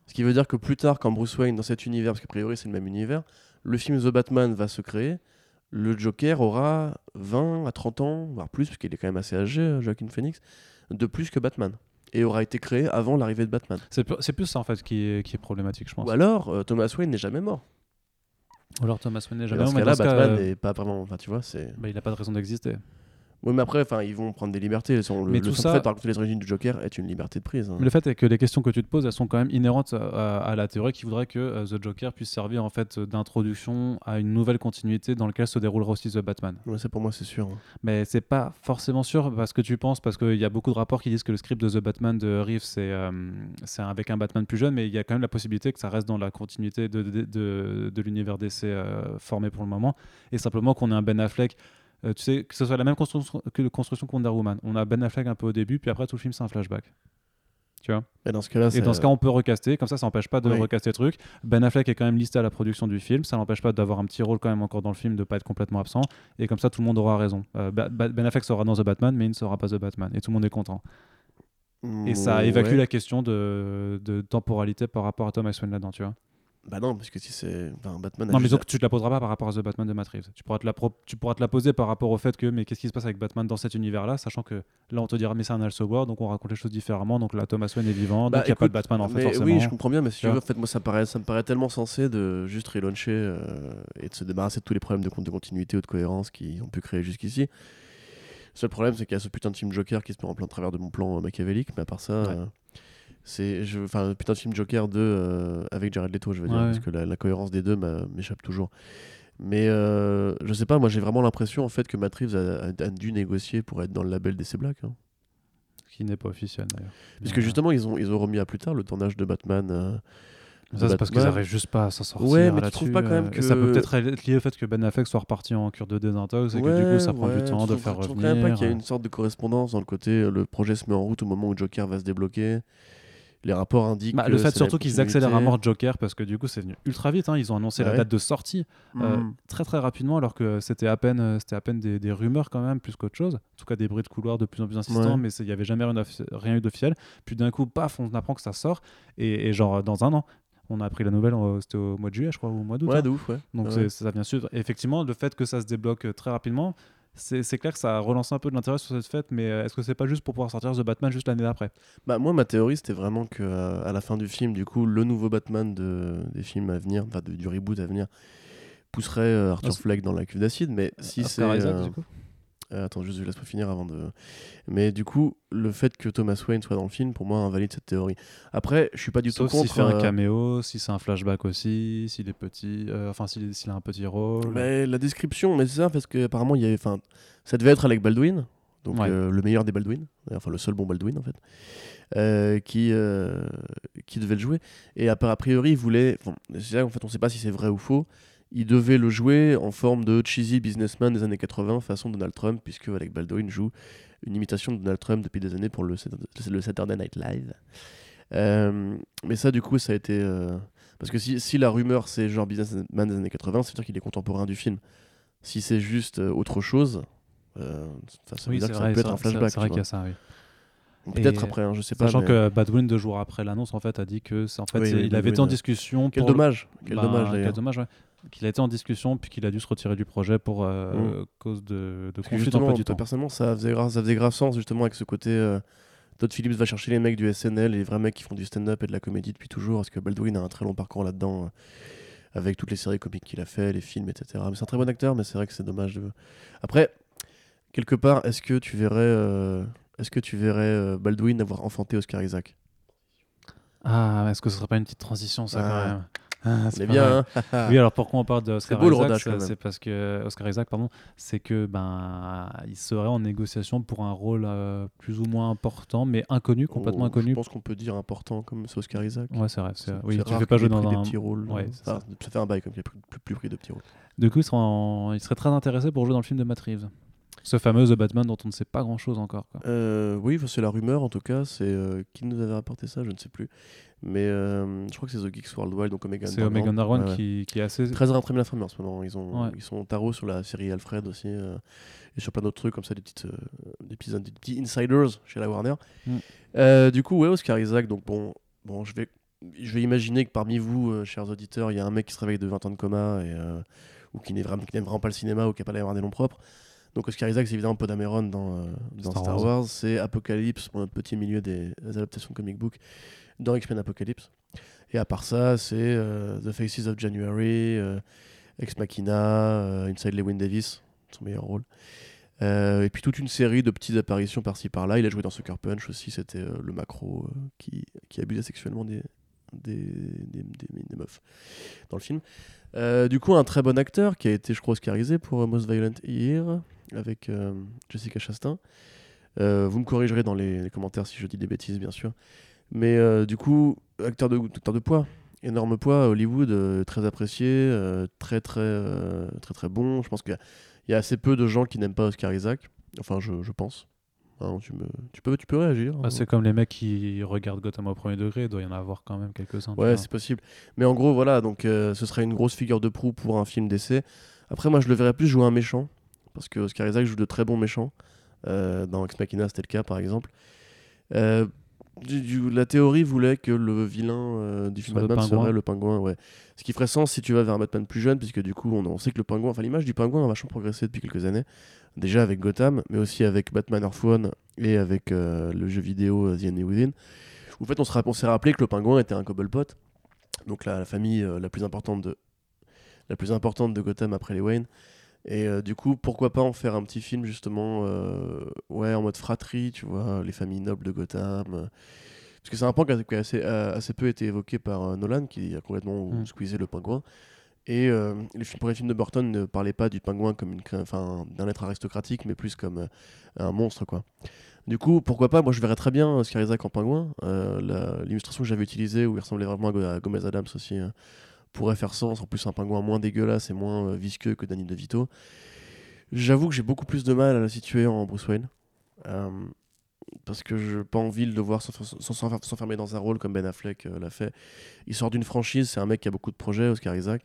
Ce qui veut dire que plus tard, quand Bruce Wayne, dans cet univers, parce qu'a priori c'est le même univers, le film The Batman va se créer, le Joker aura 20 à 30 ans, voire plus, parce qu'il est quand même assez âgé, euh, Joaquin Phoenix, de plus que Batman. Et aura été créé avant l'arrivée de Batman. C'est plus ça en fait qui est, qui est problématique, je pense. Ou alors euh, Thomas Wayne n'est jamais mort. Ou alors Thomas Wayne n'est jamais mort. Parce que là, Batman n'est pas vraiment. Enfin, tu vois, c'est. Bah, il n'a pas de raison d'exister. Oui, mais après, enfin, ils vont prendre des libertés. Le, mais tout ça, fait par les origines du Joker est une liberté de prise. Hein. Le fait est que les questions que tu te poses, elles sont quand même inhérentes à, la théorie qui voudrait que euh, The Joker puisse servir en fait d'introduction à une nouvelle continuité dans laquelle se déroulera aussi The Batman. Ouais, c'est pour moi, c'est sûr. Hein. Mais c'est pas forcément sûr parce que tu penses, parce qu'il y a beaucoup de rapports qui disent que le script de The Batman de Reeves c'est euh, avec un Batman plus jeune, mais il y a quand même la possibilité que ça reste dans la continuité de, de, de, l'univers DC euh, formé pour le moment, et simplement qu'on ait un Ben Affleck euh, tu sais, que ce soit la même construction que construction que Wonder Woman. On a Ben Affleck un peu au début, puis après tout le film c'est un flashback. Tu vois? Et dans ce cas-là, et dans ce cas, on peut recaster. Comme ça, ça n'empêche pas de recaster le truc. Ben Affleck est quand même listé à la production du film. Ça n'empêche pas d'avoir un petit rôle quand même encore dans le film, de pas être complètement absent. Et comme ça, tout le monde aura raison. Euh, ben Affleck sera dans The Batman, mais il ne sera pas The Batman. Et tout le monde est content. et ça évacue la question de, de temporalité par rapport à Thomas Wayne là-dedans, tu vois. Bah non, parce que si c'est enfin, Batman. Non, mais donc tu te la poseras pas par rapport à The Batman de Matt Reeves. Tu pourras, te la tu pourras te la poser par rapport au fait que, mais qu'est-ce qui se passe avec Batman dans cet univers-là, sachant que là on te dira, mais c'est un Elseworld, donc on raconte les choses différemment. Donc là, Thomas Wayne est vivant, donc bah, il n'y a pas de Batman en fait, forcément. Oui, je comprends bien, mais si tu veux, en fait, moi ça me paraît, ça me paraît tellement sensé de juste relauncher euh, et de se débarrasser de tous les problèmes de, de continuité ou de cohérence qui ont pu créer jusqu'ici. Le seul problème, c'est qu'il y a ce putain de film Joker qui se met en plein travers de mon plan machiavélique, mais à part ça. Euh, c'est enfin putain de film Joker 2 euh, avec Jared Leto je veux dire parce que la, cohérence des deux m'échappe toujours mais euh, je sais pas moi j'ai vraiment l'impression en fait que Matt Reeves a, dû négocier pour être dans le label DC Black hein. qui n'est pas officiel d'ailleurs puisque justement ils ont ils ont remis à plus tard le tournage de Batman euh, ça, c'est parce qu'ils n'arrivent juste pas à s'en sortir. Ouais, mais tu trouves pas quand même que. ça peut peut-être être lié au fait que Ben Affleck soit reparti en cure de désintox et que du coup ça prend du temps de faire revenir. Je trouve quand même pas qu'il y a une sorte de correspondance dans le côté le projet se met en route au moment où Joker va se débloquer les rapports indiquent. Bah, le fait surtout qu'ils accélèrent à mort Joker parce que du coup c'est venu ultra vite. Hein. Ils ont annoncé la date de sortie euh, mm. très très rapidement alors que c'était à peine, euh, c'était à peine des, rumeurs quand même plus qu'autre chose. En tout cas des bruits de couloir de plus en plus insistants, mais il n'y avait jamais rien, rien eu d'officiel. Puis d'un coup, paf, on apprend que ça sort et, genre dans un an. On a appris la nouvelle, c'était au mois de juillet, je crois, ou au mois d'août. Ouais, hein. ouf, ouais. Donc ça vient suivre. effectivement, le fait que ça se débloque euh, très rapidement, c'est clair que ça relance un peu de l'intérêt sur cette fête, mais euh, est-ce que c'est pas juste pour pouvoir sortir The Batman juste l'année d'après? Bah moi ma théorie c'était vraiment que euh, à la fin du film, du coup, le nouveau Batman de, des films à venir, enfin du reboot à venir, pousserait euh, Arthur ah, Fleck dans la cuve d'acide, mais si c'est attends, juste laisse-moi finir avant de. Mais du coup, le fait que Thomas Wayne soit dans le film, pour moi, invalide cette théorie. Après, je suis pas du tout contre. S'il fait un euh, caméo, si c'est un flashback aussi, s'il est petit, euh, enfin s'il a un petit rôle. Mais la description, mais c'est ça, parce qu'apparemment, il y avait, enfin, ça devait être avec Baldwin, donc le meilleur des Baldwin, enfin le seul bon Baldwin en fait, qui qui devait le jouer. Et a priori, il voulait, en fait, on sait pas si c'est vrai ou faux il devait le jouer en forme de cheesy businessman des années 80 façon Donald Trump, puisque Alec Baldwin joue une imitation de Donald Trump depuis des années pour le, le Saturday Night Live. Euh, mais ça, du coup, ça a été. Euh, parce que si, si, la rumeur c'est genre businessman des années 80, c'est-à-dire qu'il est contemporain du film. Si c'est juste euh, autre chose, ça veut dire que ça peut être un flashback. C'est vrai qu'il y a ça, oui. Peut-être après, hein, je sais pas. Sachant que Badwin, deux jours après l'annonce, en fait, a dit que en fait, il avait été en discussion. Quel dommage. Quel bah, dommage, Quel dommage, ouais qu'il a été en discussion puis qu'il a dû se retirer du projet pour euh, mm. cause de, de conflit Personnellement, ça faisait, grave, ça faisait grave sens justement avec ce côté euh, Todd Phillips va chercher les mecs du SNL, les vrais mecs qui font du stand-up et de la comédie depuis toujours, parce que Baldwin a un très long parcours là-dedans, euh, avec toutes les séries comiques qu'il a fait, les films, etc. Mais c'est un très bon acteur, mais c'est vrai que c'est dommage de. Après, quelque part, est-ce que tu verrais, euh, est-ce que tu verrais euh, Baldwin avoir enfanté Oscar Isaac? Ah, est-ce que ce serait pas une petite transition, ça, quand Ah. même? Ah, C'est bien, hein <laughs> Oui, alors pourquoi on parle de Oscar beau, le Isaac rodage, c'est- quand parce que Oscar Isaac, pardon, c'est que ben il serait en négociation pour un rôle euh, plus ou moins important, mais inconnu, complètement Oh, inconnu. Je pense qu'on peut dire important comme c'est Oscar Isaac. Ouais, c'est vrai. c'est- C'est- Oui, c'est tu rare fais pas jouer dans un. des petits rôles. Ouais, euh, c'est ça, ça fait un bail comme il a plus, plus, plus pris de petits rôles. Du coup, il serait, en- il serait très intéressé pour jouer dans le film de Matt Reeves. Ce fameux The Batman dont on ne sait pas grand chose encore. Quoi. Euh, oui, c'est la rumeur en tout cas. C'est euh, qui nous avait rapporté ça, je ne sais plus. Mais euh, je crois que c'est The Geeks Worldwide, donc Omega C'est Omega Underground. Ouais, qui, qui est assez. Très très bien informé en ce moment. Ils, ont, Ouais. ils sont tarot sur la série Alfred aussi. et sur plein d'autres trucs comme ça, des, petites, des, petits, des petits insiders chez la Warner. Mm. Du coup, ouais, Oscar Isaac. Donc bon, bon je, vais, je vais imaginer que parmi vous, chers auditeurs, il y a un mec qui se réveille de 20 ans de coma et, ou qui n'est vraiment, vraiment pas le cinéma ou qui n'a pas l'air d'avoir des noms propres. Donc Oscar Isaac, c'est évidemment Poe Dameron dans, euh, dans Star Star, Wars. Wars. C'est Apocalypse, notre petit milieu des, adaptations comic book, dans X-Men Apocalypse. Et à part ça, c'est euh, The Faces of January, euh, Ex Machina, Inside Lewin Davis, son meilleur rôle. Et puis toute une série de petites apparitions par-ci par-là. Il a joué dans Sucker Punch aussi, c'était le macro qui, qui abusait sexuellement des, des, des, des- des meufs dans le film. Euh, du coup, un très bon acteur qui a été, je crois, oscarisé pour Most Violent Year avec euh, Jessica Chastain. Euh, vous me corrigerez dans les, les commentaires si je dis des bêtises, bien sûr. Mais euh, du coup, acteur de, acteur de poids, énorme poids à Hollywood, très apprécié, très très très très bon. Je pense qu'il y a- assez peu de gens qui n'aiment pas Oscar Isaac. Enfin, je, je pense. Hein, tu, me, tu, peux, tu peux réagir. Bah, c'est comme les mecs qui regardent Gotham au premier degré, il doit y en avoir quand même quelques-uns. Ouais, c'est possible. Mais en gros, voilà, donc euh, ce serait une grosse figure de proue pour un film d'essai. Après, moi, je le verrais plus jouer un méchant, parce que Oscar Isaac joue de très bons méchants. Euh, dans Ex Machina, c'était le cas, par exemple. Euh, du- du- la théorie voulait que le vilain euh, du film Batman serait le pingouin, ouais. Ce qui ferait sens si tu vas vers un Batman plus jeune, puisque du coup, on, on sait que le pingouin, enfin, l'image du pingouin a vachement progressé depuis quelques années. Déjà avec Gotham, mais aussi avec Batman Earth One et avec euh, le jeu vidéo The Enemy Within. Où, en fait, on s'est rappelé que le pingouin était un Cobblepot, donc la, la famille euh, la plus importante de la plus importante de Gotham après les Wayne. Et euh, du coup, pourquoi pas en faire un petit film justement, euh, ouais, en mode fratrie, tu vois, les familles nobles de Gotham. euh. parce que c'est un point qui a, assez, peu été évoqué par Nolan, qui a complètement Mm. squeezé le pingouin. Et les films, les films de Burton ne parlaient pas du pingouin comme une, enfin, d'un être aristocratique, mais plus comme un monstre, quoi. Du coup, pourquoi pas Moi, je verrais très bien Oscar Isaac en pingouin. L'illustration que j'avais utilisée, où il ressemblait vraiment à, Go- à Gomez Adams aussi, euh, pourrait faire sens. En plus, un pingouin moins dégueulasse et moins euh, visqueux que Danny DeVito. J'avoue que j'ai beaucoup plus de mal à la situer en Bruce Wayne. Euh, parce que je n'ai pas envie de le voir s'enfer- s'enfer- s'enfermer dans un rôle comme Ben Affleck euh, l'a fait. Il sort d'une franchise, c'est un mec qui a beaucoup de projets, Oscar Isaac.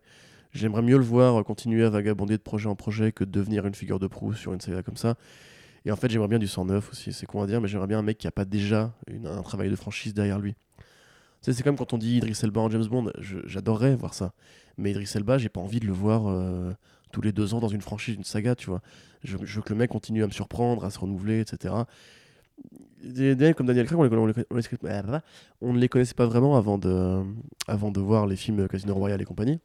J'aimerais mieux le voir continuer à vagabonder de projet en projet que de devenir une figure de proue sur une saga comme ça. Et en fait, j'aimerais bien du 109 aussi, c'est con à dire, mais j'aimerais bien un mec qui a pas déjà un travail de franchise derrière lui. C'est comme quand on dit Idris Elba en James Bond, j'adorerais voir ça. Mais Idris Elba, j'ai pas envie de le voir euh, tous les deux ans dans une franchise, une saga, tu vois. Je, veux que le mec continue à me surprendre, à se renouveler, etc. Des, comme Daniel Craig, on, les, ne les connaissait pas vraiment avant de, avant de voir les films Casino Royale et compagnie.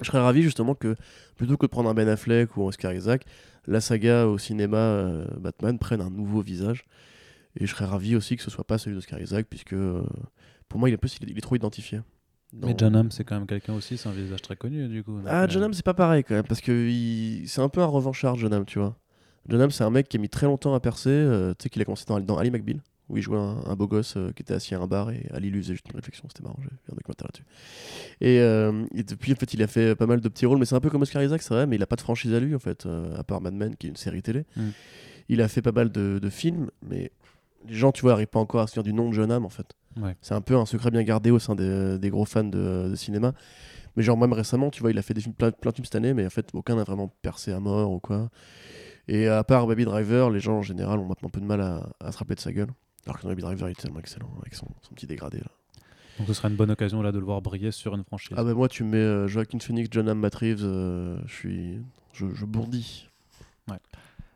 Je serais ravi justement que, plutôt que de prendre un Ben Affleck ou un Oscar Isaac, la saga au cinéma euh, Batman prenne un nouveau visage. Et je serais ravi aussi que ce soit pas celui d'Oscar Isaac, puisque euh, pour moi, il est, plus, il est, il est trop identifié. Mais John Hamm, c'est quand même quelqu'un aussi, c'est un visage très connu du coup. Ah, John Hamm, c'est pas pareil quand même, parce que il- c'est un peu un revanchard, John Hamm, tu vois. John Hamm, c'est un mec qui a mis très longtemps à percer. euh, tu sais qu'il a commencé dans, dans Ali McBeal, où il jouait un, un beau gosse euh, qui était assis à un bar, et Ali lui faisait juste une réflexion, c'était marrant, j'ai vu un documentaire là-dessus. Et, euh, et depuis, en fait, il a fait pas mal de petits rôles, mais c'est un peu comme Oscar Isaac, c'est vrai, mais il a pas de franchise à lui, en fait, euh, à part Mad Men, qui est une série télé. Mm. Il a fait pas mal de, de films, mais les gens, tu vois, n'arrivent pas encore à se souvenir du nom de John Hamm, en fait. Ouais. C'est un peu un secret bien gardé au sein des, des gros fans de, de cinéma. Mais genre même récemment, tu vois, il a fait des films, plein, plein de films cette année, mais en fait, aucun n'a vraiment percé à mort ou quoi. Et à part Baby Driver, les gens en général ont maintenant un peu de mal à, à se rappeler de sa gueule. Alors que dans Baby Driver, il est tellement excellent avec son, son petit dégradé là. Donc ce serait une bonne occasion là de le voir briller sur une franchise. Ah bah moi, tu mets euh, Joaquin Phoenix, John Matt Reeves, euh, je suis, je, je bourdis.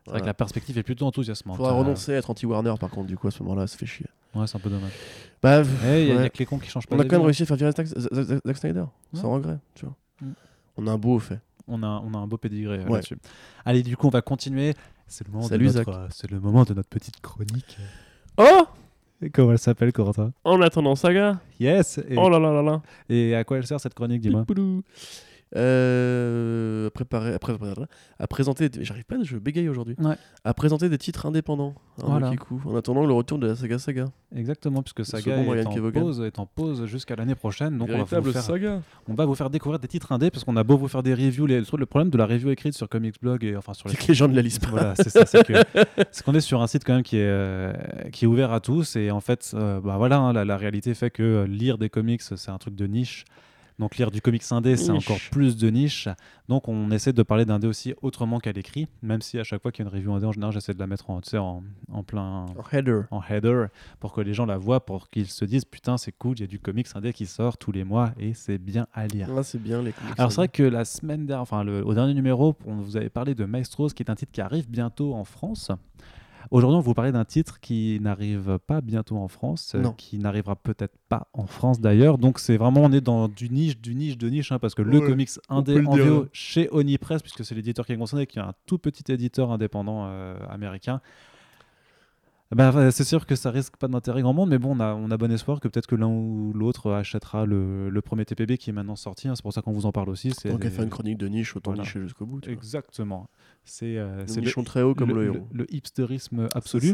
C'est vrai que la perspective est plutôt enthousiasmante. Faudra renoncer à être anti-Warner par contre, du coup, à ce moment-là, ça fait chier. Ouais, c'est un peu dommage. Bah, il y, a que les cons qui changent pas. On a quand même réussi à faire virer Zack Snyder, sans regret, tu vois. Mm. On a un beau fait. On a, on a un beau pédigré euh, là-dessus. Allez, du coup, on va continuer. C'est le moment, de notre, euh, c'est le moment de notre petite chronique. Oh et comment elle s'appelle, Corentin? En attendant saga? Yes Oh là là là là Et à quoi elle sert cette chronique, dis-moi? Euh, à préparer, à, à présenter, j'arrive pas, je bégaye aujourd'hui, à présenter des titres indépendants voilà. en attendant le retour de la saga Saga. Exactement, puisque Saga est en, pause, est en, pause, jusqu'à l'année prochaine. Donc on va, vous faire, saga. on va vous faire découvrir des titres indés, parce qu'on a beau vous faire des reviews. Les, le problème de la review écrite sur Comics Blog, et enfin sur les, gens de la liste Voilà, c'est ça, <laughs> c'est qu'on est sur un site quand même qui est, euh, qui est ouvert à tous, et en fait, euh, bah voilà, hein, la, la, réalité fait que lire des comics, c'est un truc de niche. Donc lire du comics indé, c'est encore plus de niche. Donc on essaie de parler d'indé aussi autrement qu'à l'écrit, même si à chaque fois qu'il y a une review indé, en général, j'essaie de la mettre en, en, en plein... En header. En header, pour que les gens la voient, pour qu'ils se disent, putain, c'est cool, il y a du comics indé qui sort tous les mois et c'est bien à lire. Là, c'est bien les comics Alors c'est vrai que la semaine dernière, enfin le, au dernier numéro, on vous avait parlé de Maestros, qui est un titre qui arrive bientôt en France. Aujourd'hui, on vous parler d'un titre qui n'arrive pas bientôt en France, euh, qui n'arrivera peut-être pas en France d'ailleurs. Donc, c'est vraiment, on est dans du niche, du niche de niche, hein, parce que le comics indé en VO chez Onipress, puisque c'est l'éditeur qui est concerné, qui est un tout petit éditeur indépendant euh, américain. Bah, c'est sûr que ça risque pas d'intérêt grand monde, mais bon, on a, on a bon espoir que peut-être que l'un ou l'autre achètera le, le, premier TPB qui est maintenant sorti. Hein, c'est pour ça qu'on vous en parle aussi. Tant qu'à faire une chronique de niche, autant nicher jusqu'au bout. Exactement. C'est euh, le très haut comme le, héros. Le, hipsterisme absolu.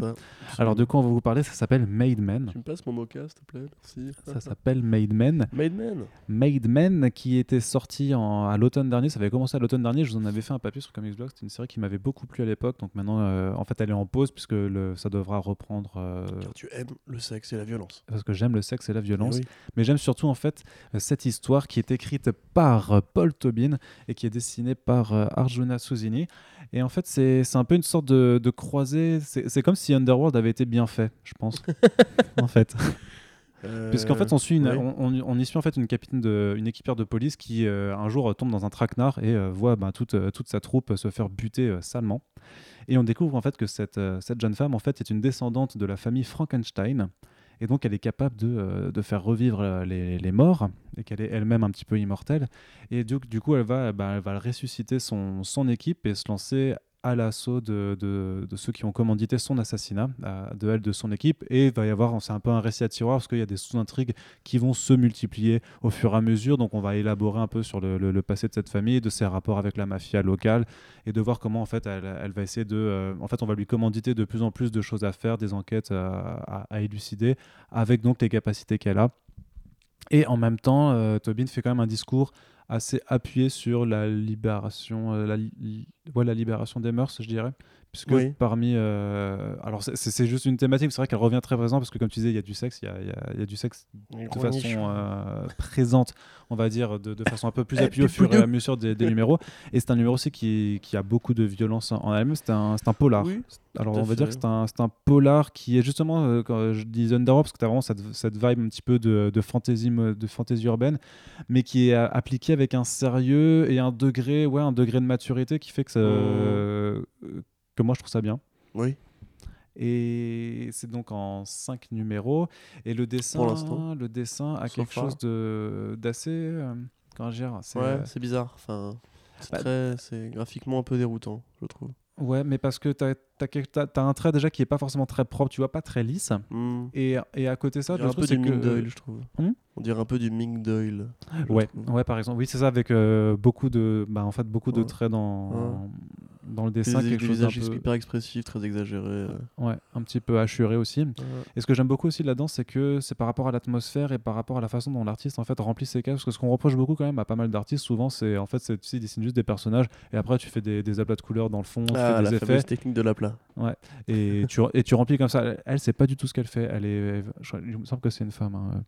Alors, de quoi on va vous parler? Ça s'appelle Made Men. Tu me passes mon mocha, s'il te plaît? Merci. Ça s'appelle Made Men. Made Men? Made Men, qui était sorti en, à l'automne dernier. Ça avait commencé à l'automne dernier. Je vous en avais fait un papier sur Comics Blog. C'était une série qui m'avait beaucoup plu à l'époque. Donc maintenant, euh, en fait, elle est en pause puisque le, ça devra reprendre. Euh, Car tu aimes le sexe et la violence. Parce que j'aime le sexe et la violence. Eh Mais j'aime surtout, en fait, cette histoire qui est écrite par Paul Tobin et qui est dessinée par Arjuna Suzini. Et en fait, c'est un peu une sorte de, de croisée. C'est comme si Underworld avait été bien fait, je pense. <laughs> en fait. Euh... Puisqu'en fait, on, suit une, on, on, y suit en fait une capitaine de, une équipière de police qui euh, un jour tombe dans un traquenard et euh, voit bah, toute, euh, toute sa troupe se faire buter salement. Et on découvre en fait que cette, cette jeune femme en fait est une descendante de la famille Frankenstein. Et donc, elle est capable de, de faire revivre les, les morts et qu'elle est elle-même un petit peu immortelle. Et du, du coup, elle va, bah, elle va ressusciter son, son équipe et se lancer à l'assaut de, ceux qui ont commandité son assassinat, de elle, de son équipe. Et il va y avoir, c'est un peu un récit à tiroir, parce qu'il y a des sous-intrigues qui vont se multiplier au fur et à mesure. Donc on va élaborer un peu sur le, passé de cette famille, de ses rapports avec la mafia locale, et de voir comment en fait elle, va essayer de... Euh, en fait, on va lui commanditer de plus en plus de choses à faire, des enquêtes à, à, élucider, avec donc les capacités qu'elle a. Et en même temps, euh, Tobin fait quand même un discours assez appuyé sur la libération, euh, la, ouais, la libération des mœurs, je dirais. Puisque parmi. Euh, alors, c'est juste une thématique, c'est vrai qu'elle revient très présente, parce que comme tu disais, il y a du sexe, il y a, y a, du sexe de façon euh, présente, on va dire, de, de façon un peu plus <laughs> appuyée au fur et à mesure des, des numéros. Et c'est un numéro aussi qui, qui, a beaucoup de violence en elle-même. C'est un, un polar. alors, on va dire que c'est un, un, polar qui est justement, euh, quand je dis Underworld, parce que tu as vraiment cette, cette, vibe un petit peu de, de, fantasy, de fantasy urbaine, mais qui est appliquée avec un sérieux et un degré, ouais, un degré de maturité qui fait que ça. Oh que moi je trouve ça bien. Oui. Et c'est donc en cinq numéros. Et le dessin, le dessin a quelque chose de d'assez. Euh, dire c'est, Ouais, c'est bizarre. Enfin, c'est, bah, c'est graphiquement un peu déroutant, je trouve. Ouais, mais parce que tu as, un trait déjà qui est pas forcément très propre, tu vois, pas très lisse. Hmm. Et, et, à côté ça, un peu du Ming Doyle, je trouve. Hmm On dirait un peu du Ming Doyle. Ouais, ouais, par exemple. Oui, c'est ça, avec euh, beaucoup de, bah, en fait, beaucoup de traits dans, dans le dessin. Des, quelque chose d'un peu... hyper expressif, très exagéré. Ouais, un petit peu hachuré aussi. Et ce que j'aime beaucoup aussi là-dedans, c'est que c'est par rapport à l'atmosphère et par rapport à la façon dont l'artiste en fait remplit ses cases. Parce que ce qu'on reproche beaucoup quand même à pas mal d'artistes, souvent, c'est en fait, tu sais, ils dessinent juste des personnages et après tu fais des, des aplats de couleurs dans le fond, tu ah, des effets. technique de l'aplat. Ouais. Et tu, et tu remplis comme ça. Elle, c'est pas du tout ce qu'elle fait. Elle est, il me semble que c'est une femme. Hein.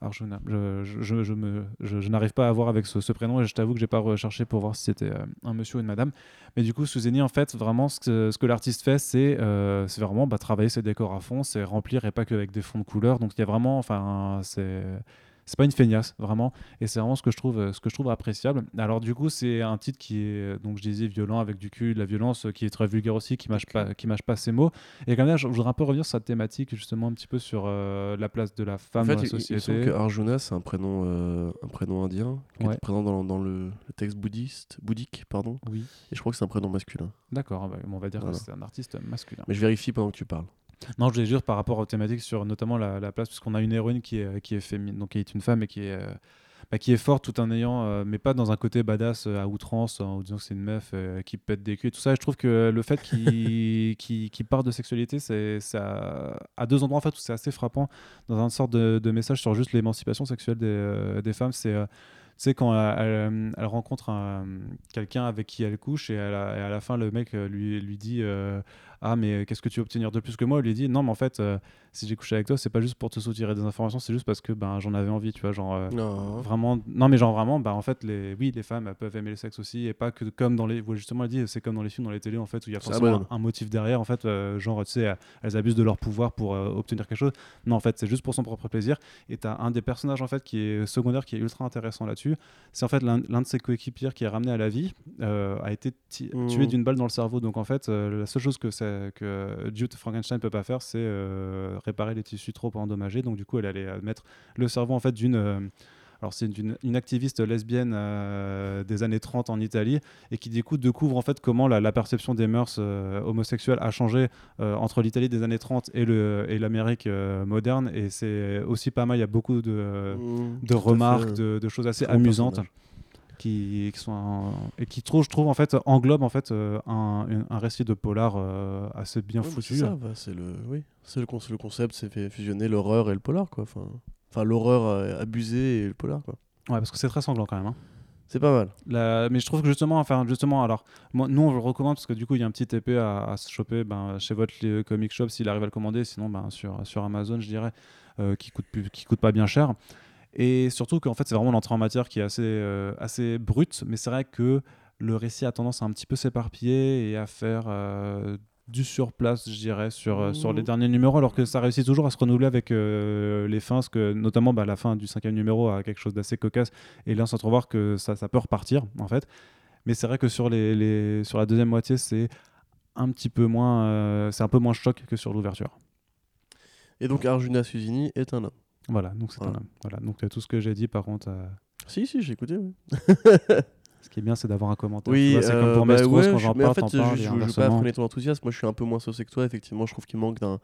Arjuna. Je, n'arrive pas à voir avec ce, prénom et je t'avoue que j'ai pas recherché pour voir si c'était euh, un monsieur ou une madame. Mais du coup, Suzeni, en fait, vraiment, ce que, que l'artiste fait, c'est euh, vraiment bah, travailler ses décors à fond, c'est remplir et pas qu'avec des fonds de couleurs. Donc il y a vraiment, enfin, c'est c'est pas une feignasse vraiment. Et c'est vraiment ce que je trouve ce que je trouve appréciable. Alors du coup c'est un titre qui est donc je disais violent avec du cul de la violence qui est très vulgaire aussi qui mâche pas qui mâche pas ses mots. Et quand même je, voudrais un peu revenir sur cette thématique justement un petit peu sur la place de la femme dans la société. il, que Arjuna c'est un prénom un prénom indien qui est présent dans, dans le, texte bouddhiste bouddhique pardon. Oui. Et je crois que c'est un prénom masculin. D'accord bah, on va dire que c'est un artiste masculin. Mais je vérifie pendant que tu parles non, je voulais juste par rapport aux thématiques sur notamment la, la place, puisqu'on a une héroïne qui est, qui est féminine, donc qui est une femme et qui est, euh, bah, qui est forte tout en ayant, euh, mais pas dans un côté badass euh, à outrance, en disant que c'est une meuf qui pète des culs et tout ça. Et je trouve que le fait qu'il <laughs> qui part de sexualité, c'est ça à deux endroits en fait où c'est assez frappant dans un sorte de, de, message sur juste l'émancipation sexuelle des, des femmes. C'est tu sais, quand elle, elle, rencontre quelqu'un avec qui elle couche et, à la fin, le mec lui, lui dit ah mais qu'est-ce que tu veux obtenir de plus que moi? Il lui dit non mais en fait euh, si j'ai couché avec toi c'est pas juste pour te soutirer des informations c'est juste parce que ben j'en avais envie tu vois genre euh, non. vraiment non mais genre vraiment bah en fait les oui les femmes elles peuvent aimer le sexe aussi et pas que comme dans les justement elle dit c'est comme dans les films dans les télés en fait où il y a forcément un, motif derrière en fait euh, genre tu sais elles abusent de leur pouvoir pour obtenir quelque chose. Non en fait c'est juste pour son propre plaisir et t'as un des personnages en fait qui est secondaire qui est ultra intéressant là-dessus. C'est en fait l'un de ses coéquipiers qui est ramené à la vie a été tué mmh. d'une balle dans le cerveau. Donc en fait la seule chose que que Dude Frankenstein peut pas faire, c'est euh, réparer les tissus trop endommagés. Donc du coup, elle allait mettre le cerveau en fait d'une euh, alors c'est une, activiste lesbienne euh, des années 30 en Italie et qui du coup découvre en fait comment la, perception des mœurs homosexuelles a changé entre l'Italie des années 30 et l'Amérique moderne et c'est aussi pas mal. Il y a beaucoup de, mmh, de remarques, de, choses assez amusantes qui, sont et qui trouve, je trouve en fait englobe en fait euh, un, un, récit de polar euh, assez bien foutu. C'est bah, c'est le oui, c'est le, le, concept, c'est fait fusionner l'horreur et le polar quoi. Enfin, enfin l'horreur euh, abusée et le polar quoi. Ouais, parce que c'est très sanglant quand même. Hein. C'est pas mal. La... Mais je trouve que justement, enfin, justement, alors, moi, nous, on le recommande parce que du coup, il y a un petit à, à se choper ben, chez votre comic shop s'il arrive à le commander. Sinon, ben, sur, sur Amazon, je dirais, qui coûte, plus, qui coûte pas bien cher. Et surtout qu'en fait, c'est vraiment l'entrée en matière qui est assez, euh, assez brute, mais c'est vrai que le récit a tendance à un petit peu s'éparpiller et à faire euh, du surplace, je dirais, sur, euh, sur les mmh. derniers numéros, alors que ça réussit toujours à se renouveler avec les fins, parce que notamment bah, la fin du cinquième numéro a quelque chose d'assez cocasse, et là on s'entrevoir que ça, ça peut repartir, en fait. Mais c'est vrai que sur, les, les, sur la deuxième moitié, c'est un petit peu moins, c'est un peu moins choc que sur l'ouverture. Et donc Arjuna Susini est un homme. Voilà, donc c'est voilà. voilà. Donc tout ce que j'ai dit, par contre. Euh, si, si, j'ai écouté. Oui. <laughs> ce qui est bien, c'est d'avoir un commentaire. Oui, c'est comme pour bah quand j'en parle, en fait, je, je, veux pas freiner ton enthousiasme. Moi, je suis un peu moins saucé que toi. Effectivement, je trouve qu'il manque d'un.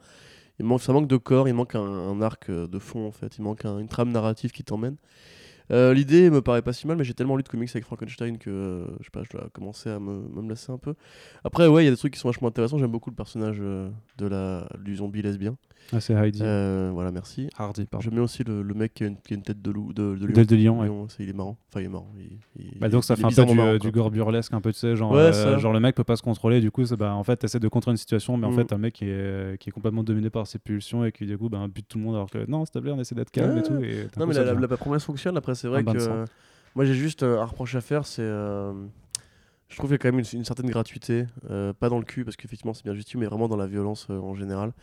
Il manque, ça manque de corps, il manque un, arc euh, de fond en fait, il manque une trame narrative qui t'emmène. Euh, l'idée me paraît pas si mal, mais j'ai tellement lu de comics avec Frankenstein que je sais pas, je dois commencer à me, me lasser un peu. Après, ouais, il y a des trucs qui sont vachement intéressants. J'aime beaucoup le personnage de la, du zombie lesbien. Ah, c'est Heidi. Euh, voilà, merci. Hardy, pardon. Je mets aussi le, le mec qui a, une, qui a, une, tête de loup, de, de lion. De, lion, Il est marrant. Enfin, il est marrant. Il, bah, donc, ça fait un peu du, marrant, du, gore burlesque, un peu, tu sais, genre, euh, genre le mec peut pas se contrôler. Du coup, bah, en fait, t'essaies de contrôler une situation, mais en mm. fait, un mec qui est, qui est complètement dominé par ses pulsions et qui, du coup, bah, bute tout le monde alors que non, s'il te plaît, on essaie d'être calme et tout. Et non, mais la, la, promesse fonctionne. Après, c'est vrai que. Moi, j'ai juste un reproche à faire, c'est euh, je trouve qu'il y a quand même une, certaine gratuité, pas dans le cul parce qu'effectivement c'est bien justifié, mais vraiment dans la violence en général.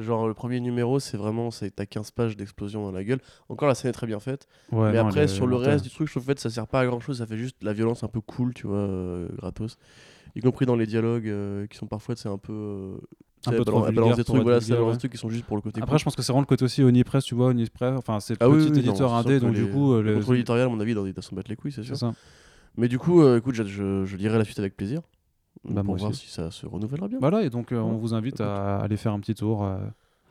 Genre, le premier numéro, c'est vraiment, t'as 15 pages d'explosion dans la gueule. Encore, la scène est très bien faite. mais après, sur le reste du truc, je trouve que ça sert pas à grand chose. Ça fait juste la violence un peu cool, tu vois, euh, gratos. Y compris dans les dialogues euh, qui sont parfois, c'est un peu. Euh, un peu trop vulgaire des trucs, voilà, des trucs qui sont juste pour le côté. Après, je pense que c'est vraiment le côté aussi Onipress, tu vois, Onipress, enfin, c'est le ah petit éditeur indé, donc du coup. Le contrôle éditorial, à mon avis, il doit s'en battre les couilles, c'est sûr. Ça. Mais du coup, écoute, je, lirai la suite avec plaisir. Bah, pour voir si ça se renouvellera bien. Voilà, et donc on vous invite à aller faire un petit tour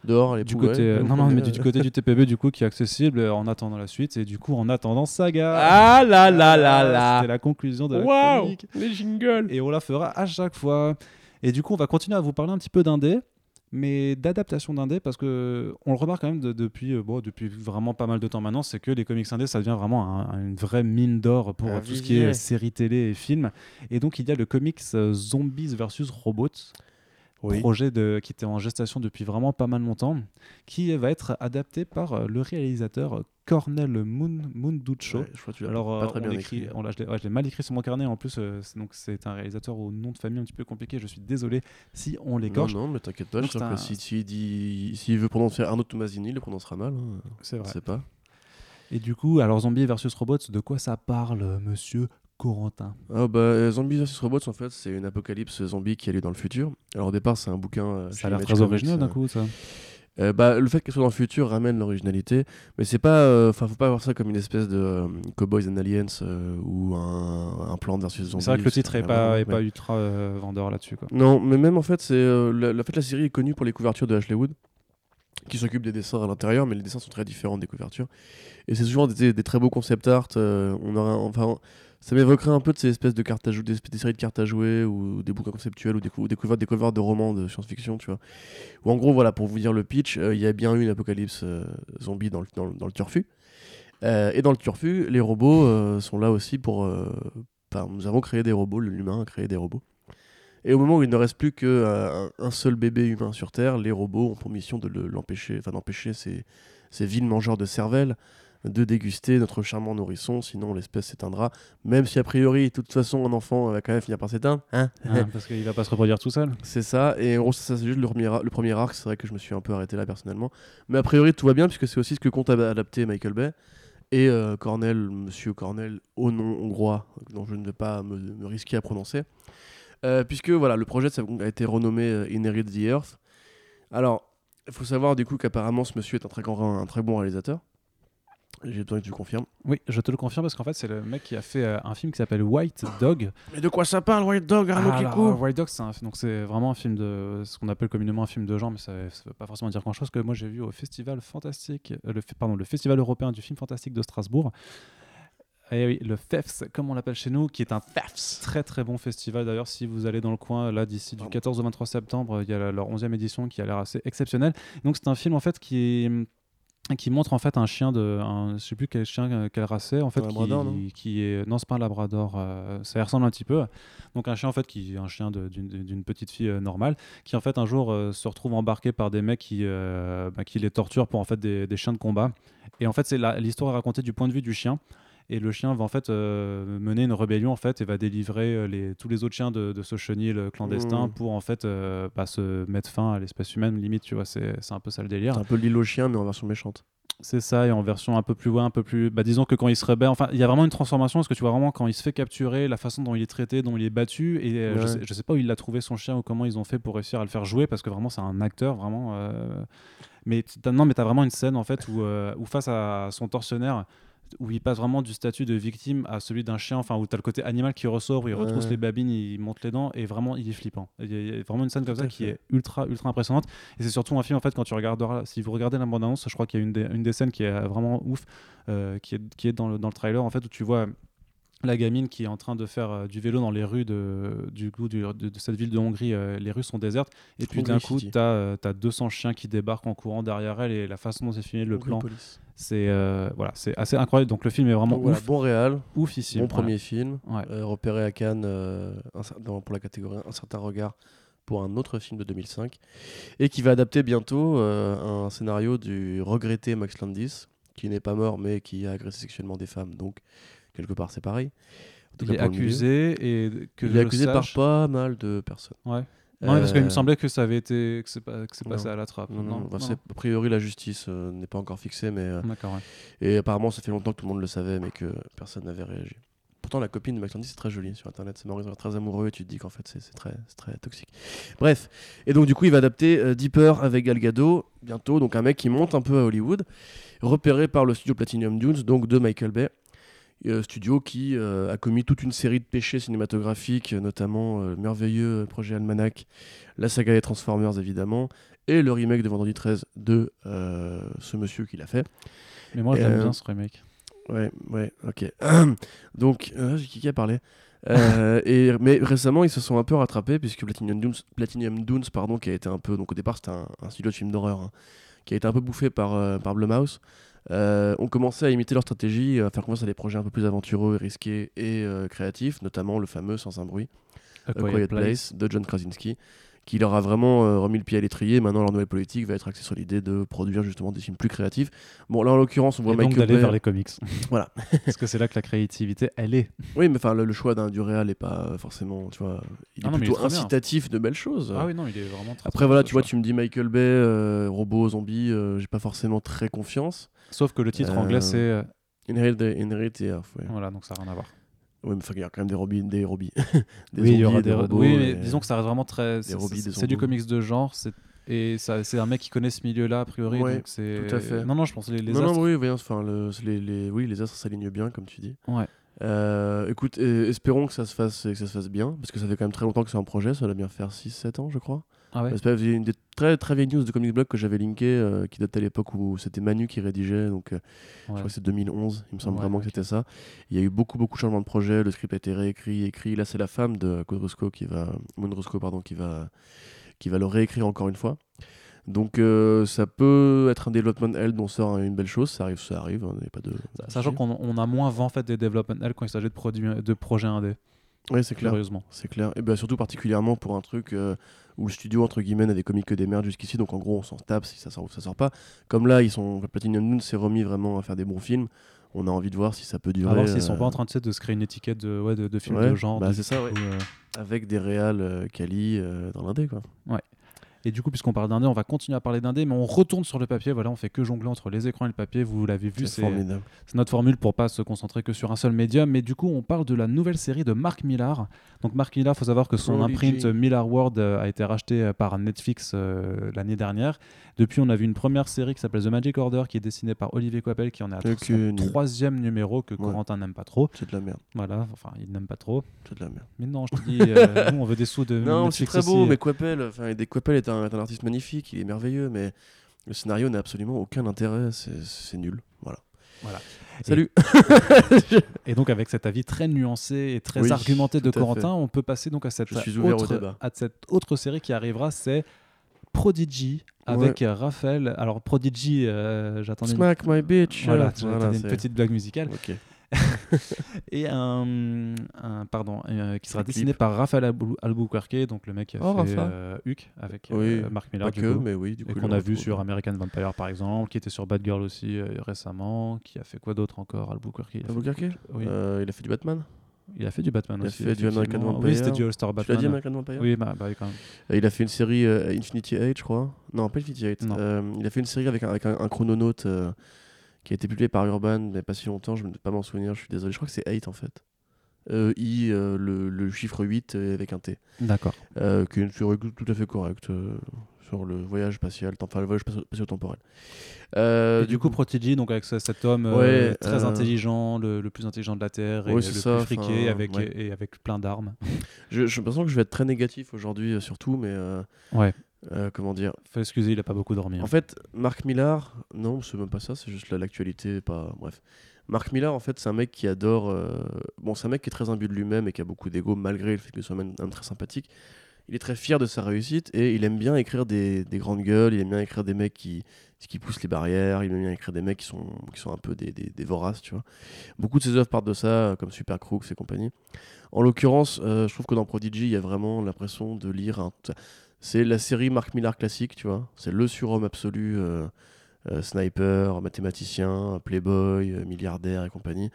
dehors les du côté euh, non non mais du, côté du TPB du coup qui est accessible en attendant la suite et du coup en attendant Saga ah là là là là c'était la conclusion de la wow, chronique les jingles et on la fera à chaque fois et du coup on va continuer à vous parler un petit peu d'indé mais d'adaptation d'indé parce que on le remarque quand même depuis euh, bon depuis vraiment pas mal de temps maintenant c'est que les comics indé ça devient vraiment une vraie mine d'or pour tout ce qui est séries télé et films. Et donc il y a le comics euh, Zombies versus Robots projet de, qui était en gestation depuis vraiment pas mal longtemps, qui va être adapté par euh, le réalisateur Cornel Moon, Munducho. Alors, pas euh, écrit, je l'ai mal écrit sur mon carnet. En plus, euh, donc c'est un réalisateur au nom de famille un petit peu compliqué. Je suis désolé si on l'écorche. Non, non, mais t'inquiète pas. je que si, si, dit, s'il veut prononcer Arnaud Tomasini, il le prononcera mal. Hein. C'est vrai. C'est pas. Et du coup, alors Zombie versus Robots, de quoi ça parle, monsieur Corentin ah bah, Zombie vs Robots, en fait, c'est une apocalypse zombie qui a lieu dans le futur. Alors au départ, c'est un bouquin. ça a l'air très original d'un coup, ça. Euh, bah, le fait qu'elle soit dans le futur ramène l'originalité, mais c'est pas, euh, enfin, faut pas voir ça comme une espèce de euh, Cowboys and Aliens ou un, un plan versus zombie. C'est vrai que le titre est pas, est pas ultra vendeur là-dessus. Non, mais même en fait, c'est la, fait, la série est connue pour les couvertures de Ashley Wood, qui s'occupe des dessins à l'intérieur, mais les dessins sont très différents des couvertures. Et c'est souvent des, des, très beaux concept art. on aura, enfin, ça m'évoquerait un peu de ces espèces de cartes à jouer, des, séries de cartes à jouer ou des bouquins conceptuels ou des, covers, des de romans de science-fiction, tu vois. Ou en gros, voilà, pour vous dire le pitch, euh, il y a bien eu une apocalypse euh, zombie dans le, dans, le turfu. Euh, et dans le turfu, les robots sont là aussi pour. nous avons créé des robots, l'humain a créé des robots. Et au moment où il ne reste plus qu'un un seul bébé humain sur Terre, les robots ont pour mission de l'empêcher, enfin d'empêcher ces, ces villes mangeurs de cervelle de déguster notre charmant nourrisson, sinon l'espèce s'éteindra. Même si a priori, de toute façon, un enfant va quand même finir par s'éteindre. Hein parce qu'il va pas se reproduire tout seul. C'est ça, et en gros, ça, c'est juste le premier, le premier arc. C'est vrai que je me suis un peu arrêté là personnellement. Mais a priori, tout va bien, puisque c'est aussi ce que compte adapter Michael Bay. Et euh, Cornell, monsieur Cornell, au nom hongrois, dont je ne vais pas me, risquer à prononcer. Euh, puisque voilà, le projet ça a été renommé euh, Inherit the Earth. Alors, il faut savoir du coup qu'apparemment ce monsieur est un très, grand, un très bon réalisateur. J'ai besoin que tu confirmes. Oui, je te le confirme parce qu'en fait, c'est le mec qui a fait euh, un film qui s'appelle White Dog. Mais de quoi ça parle, White Dog, Arnaud ah, White Dog, c'est donc c'est vraiment un film de ce qu'on appelle communément un film de genre, mais ça, ne veut pas forcément dire grand chose que moi j'ai vu au festival fantastique, euh, le, pardon, le festival européen du film fantastique de Strasbourg. Et oui, le FEFS, comme on l'appelle chez nous, qui est un FEFS. très très bon festival. D'ailleurs, si vous allez dans le coin, là, d'ici du 14 au 23 septembre, il y a leur 11e édition qui a l'air assez exceptionnelle. Donc, c'est un film en fait qui est qui montre en fait un chien de un, je sais plus quel chien euh, quelle race c'est en fait qui, qui, est non c'est pas un labrador euh, ça ressemble un petit peu. Donc un chien en fait qui est un chien d'une petite fille euh, normale qui en fait un jour se retrouve embarqué par des mecs qui bah, qui les torturent pour en fait des, des chiens de combat. Et en fait c'est l'histoire racontée du point de vue du chien et le chien va en fait euh, mener une rébellion en fait et va délivrer euh, les, tous les autres chiens de, ce chenil clandestin mmh. pour en fait euh, se mettre fin à l'espèce humaine limite tu vois c'est un peu ça le délire c'est un peu l'île aux chiens mais en version méchante c'est ça, et en version un peu plus ouais, un peu plus. Bah, disons que quand il se rebelle, enfin, il y a vraiment une transformation parce que tu vois vraiment quand il se fait capturer, la façon dont il est traité, dont il est battu, et je, sais, sais, pas où il a trouvé son chien ou comment ils ont fait pour réussir à le faire jouer parce que vraiment c'est un acteur vraiment. Mais non, mais t'as vraiment une scène en fait où, où face à son tortionnaire, où il passe vraiment du statut de victime à celui d'un chien, enfin où tu as le côté animal qui ressort, où il retrousse les babines, il monte les dents, et vraiment il est flippant. Il y a vraiment une scène comme ça qui est ultra ultra impressionnante. Et c'est surtout un film en fait quand tu regarderas, si vous regardez la bande annonce, je crois qu'il y a une des, une des scènes qui est vraiment ouf, euh, qui est qui est dans le, dans le trailer en fait où tu vois la gamine qui est en train de faire euh, du vélo dans les rues de, du, coup, de, cette ville de Hongrie, euh, les rues sont désertes. Et puis d'un coup, tu as, 200 chiens qui débarquent en courant derrière elle et la façon dont c'est filmé, le plan, c'est euh, voilà, c'est assez incroyable. Donc le film est vraiment ouf. bon réal, ouf ici. Bon premier film, repéré à Cannes pour la catégorie Un certain regard pour un autre film de 2005 et qui va adapter bientôt un scénario du regretté Max Landis qui n'est pas mort mais qui a agressé sexuellement des femmes. Donc quelque part c'est pareil. il est accusé et que il est accusé par pas mal de personnes. Ouais. Parce qu'il me euh, semblait que ça avait été que c'est pas que c'est passé à la trappe. Non, a priori la justice euh, n'est pas encore fixée, mais euh, et apparemment ça fait longtemps que tout le monde le savait, mais que personne n'avait réagi. Pourtant la copine de McLandy c'est très joli sur internet, c'est marrant, très amoureux et tu te dis qu'en fait c'est très très toxique. Bref, et donc du coup il va adapter Deeper avec Gal Gadot bientôt, donc un mec qui monte un peu à Hollywood, repéré par le studio Platinum Dunes, donc de Michael Bay euh, studio qui euh, a commis toute une série de péchés cinématographiques, notamment euh, le merveilleux projet Almanac, la saga des Transformers évidemment, et le remake de Vendredi 13 de ce monsieur qui l'a fait. Mais moi j'aime bien ce remake. Ouais, ouais, ok. <coughs> Donc, qui a parlé et, mais récemment, ils se sont un peu rattrapés puisque Platinum Dunes, Platinum Dunes pardon, qui a été un peu. Donc au départ, c'était un, studio de film d'horreur hein, qui a été un peu bouffé par, par Blumhouse. Euh, ont commencé à imiter leur stratégie, à faire confiance à des projets un peu plus aventureux, risqués et euh, créatifs, notamment le fameux Sans un bruit, A Quiet, Place. de John Krasinski, qui leur a vraiment euh, remis le pied à l'étrier. Maintenant, leur nouvelle politique va être axée sur l'idée de produire justement des films plus créatifs. Bon, là en l'occurrence, on voit et Michael donc d'aller vers les comics. voilà. <laughs> Parce que c'est là que la créativité, elle est. Oui, mais enfin, le, choix d'un du réel n'est pas forcément, tu vois, il est ah plutôt incitatif de belles choses. Ah oui, non, il est vraiment. Très, Après, voilà, tu vois, tu me dis Michael Bay, robot, zombie, j'ai pas forcément très confiance. Sauf que le titre anglais, c'est Inherit, Inherit the Earth, ouais. Voilà, donc ça n'a rien à voir. Oui, mais il y a quand même des robis, des <laughs> des oui, il y aura des, robots. Oui, mais disons que ça reste vraiment très. C'est du comics de genre. Et c'est un mec qui connaît ce milieu-là, a priori. Ouais, donc tout à fait. Non, non, je pense les, les non, astres. Non, oui, oui, enfin, le, les, les, oui, les astres s'alignent bien, comme tu dis. Ouais. Euh, écoute, espérons que ça, se fasse, que ça se fasse bien, parce que ça fait quand même très longtemps que c'est un projet, ça doit bien faire 6-7 ans, je crois. Ah ouais. Une des très, très vieilles news de Comic Blog que j'avais linké, euh, qui date à l'époque où c'était Manu qui rédigeait, donc euh, je crois que c'est 2011, il me semble vraiment que c'était ça. Il y a eu beaucoup, beaucoup de changements de projet, le script a été réécrit, écrit. Là, c'est la femme de Kodrosco qui va, pardon, qui va, qui va le réécrire encore une fois. Donc euh, ça peut être un développement L dont sort une belle chose, ça arrive, ça arrive, hein, pas de. Sachant qu'on a moins vent fait des développements L quand il s'agit de, produits, de projets indés. Oui, c'est clair. C'est clair. Et bien surtout particulièrement pour un truc euh, où le studio entre guillemets n'a des comics que des merdes jusqu'ici, donc en gros on s'en tape si ça sort ou ça sort pas. Comme là, ils sont Platinum Moon s'est remis vraiment à faire des bons films. On a envie de voir si ça peut durer. Alors s'ils sont pas en train de, de se créer une étiquette de, ouais, de, de films de genre. Bah, c'est ça, ouais. Avec des réals quali euh, dans l'indé, quoi. Ouais. Et du coup, puisqu'on parle d'indé, on va continuer à parler d'indé, mais on retourne sur le papier. Voilà, on fait que jongler entre les écrans et le papier. Vous l'avez vu, c'est notre formule pour pas se concentrer que sur un seul médium. Mais du coup, on parle de la nouvelle série de Mark Millar. Donc Mark Millar, faut savoir que son imprint Millar World euh, a été racheté euh, par Netflix euh, l'année dernière. Depuis, on a vu une première série qui s'appelle The Magic Order, qui est dessinée par Olivier Coppel, qui en est à son troisième numéro que Corentin n'aime pas trop. C'est de la merde. Voilà, enfin, il n'aime pas trop. C'est de la merde. Mais non, je te dis, <laughs> nous, on veut des sous de. Non, c'est très beau, mais Coppel, enfin, Coppel est un, est un artiste magnifique il est merveilleux, mais le scénario n'a absolument aucun intérêt, c'est nul. Voilà. Voilà. Salut. <laughs> Et, donc avec cet avis très nuancé et très argumenté de Corentin, on peut passer donc à cette, autre, à cette autre série qui arrivera, c'est Prodigy avec Raphaël. Alors Prodigy, euh, j'attendais. Smack my bitch. Voilà, une petite blague musicale. <laughs> et un, pardon, euh, qui sera dessiné par Raphaël Albuquerque, donc le mec qui a oh, fait euh, Huck avec euh, Mark Miller, du coup, mais oui, du coup, et qu'on a vu sur American Vampire par exemple, qui était sur Bad Girl aussi récemment, qui a fait quoi d'autre encore Albuquerque? Il Albuquerque? oui. il a fait du Batman il a fait du Batman il aussi. Il a fait du American Vampire. Oui, c'était du All-Star Batman. Tu l'as dit American Vampire? Oui, bah, bah, quand même. il a fait une série Infinity 8, je crois. Non, pas Infinity 8. il a fait une série avec un, avec un, un chrononaute qui a été publié par Urban a pas si longtemps, je ne peux pas m'en souvenir, je suis désolé. Je crois que c'est 8 en fait. Euh, I, euh, le, le, chiffre 8 euh, avec un T. D'accord. Euh, qui est une série tout à fait correcte sur le voyage spatial, enfin le voyage spatio-temporel. Euh, du, coup, Prodigy, donc avec cet homme très intelligent, le, le, plus intelligent de la Terre, et le plus friqué, avec, et, avec plein d'armes. Je, je pense que je vais être très négatif aujourd'hui, surtout, mais ouais. Euh, comment dire? Faut excuser, il a pas beaucoup dormi. En hein. fait, Marc Millar, non, c'est même pas ça, c'est juste l'actualité, pas. Bref. Marc Millar, en fait, c'est un mec qui adore. Euh, bon, c'est un mec qui est très imbu de lui-même et qui a beaucoup d'ego, malgré le fait qu'il soit un homme très sympathique. Il est très fier de sa réussite et il aime bien écrire des, des, grandes gueules, il aime bien écrire des mecs qui, qui poussent les barrières, il aime bien écrire des mecs qui sont, qui sont un peu des, des, voraces, tu vois. Beaucoup de ses œuvres partent de ça, comme Super Crooks et compagnie. En l'occurrence, euh, je trouve que dans Prodigy, il y a vraiment l'impression de lire un c'est la série Mark Millar classique, tu vois. C'est le surhomme absolu, euh, euh, sniper, mathématicien, playboy, euh, milliardaire et compagnie.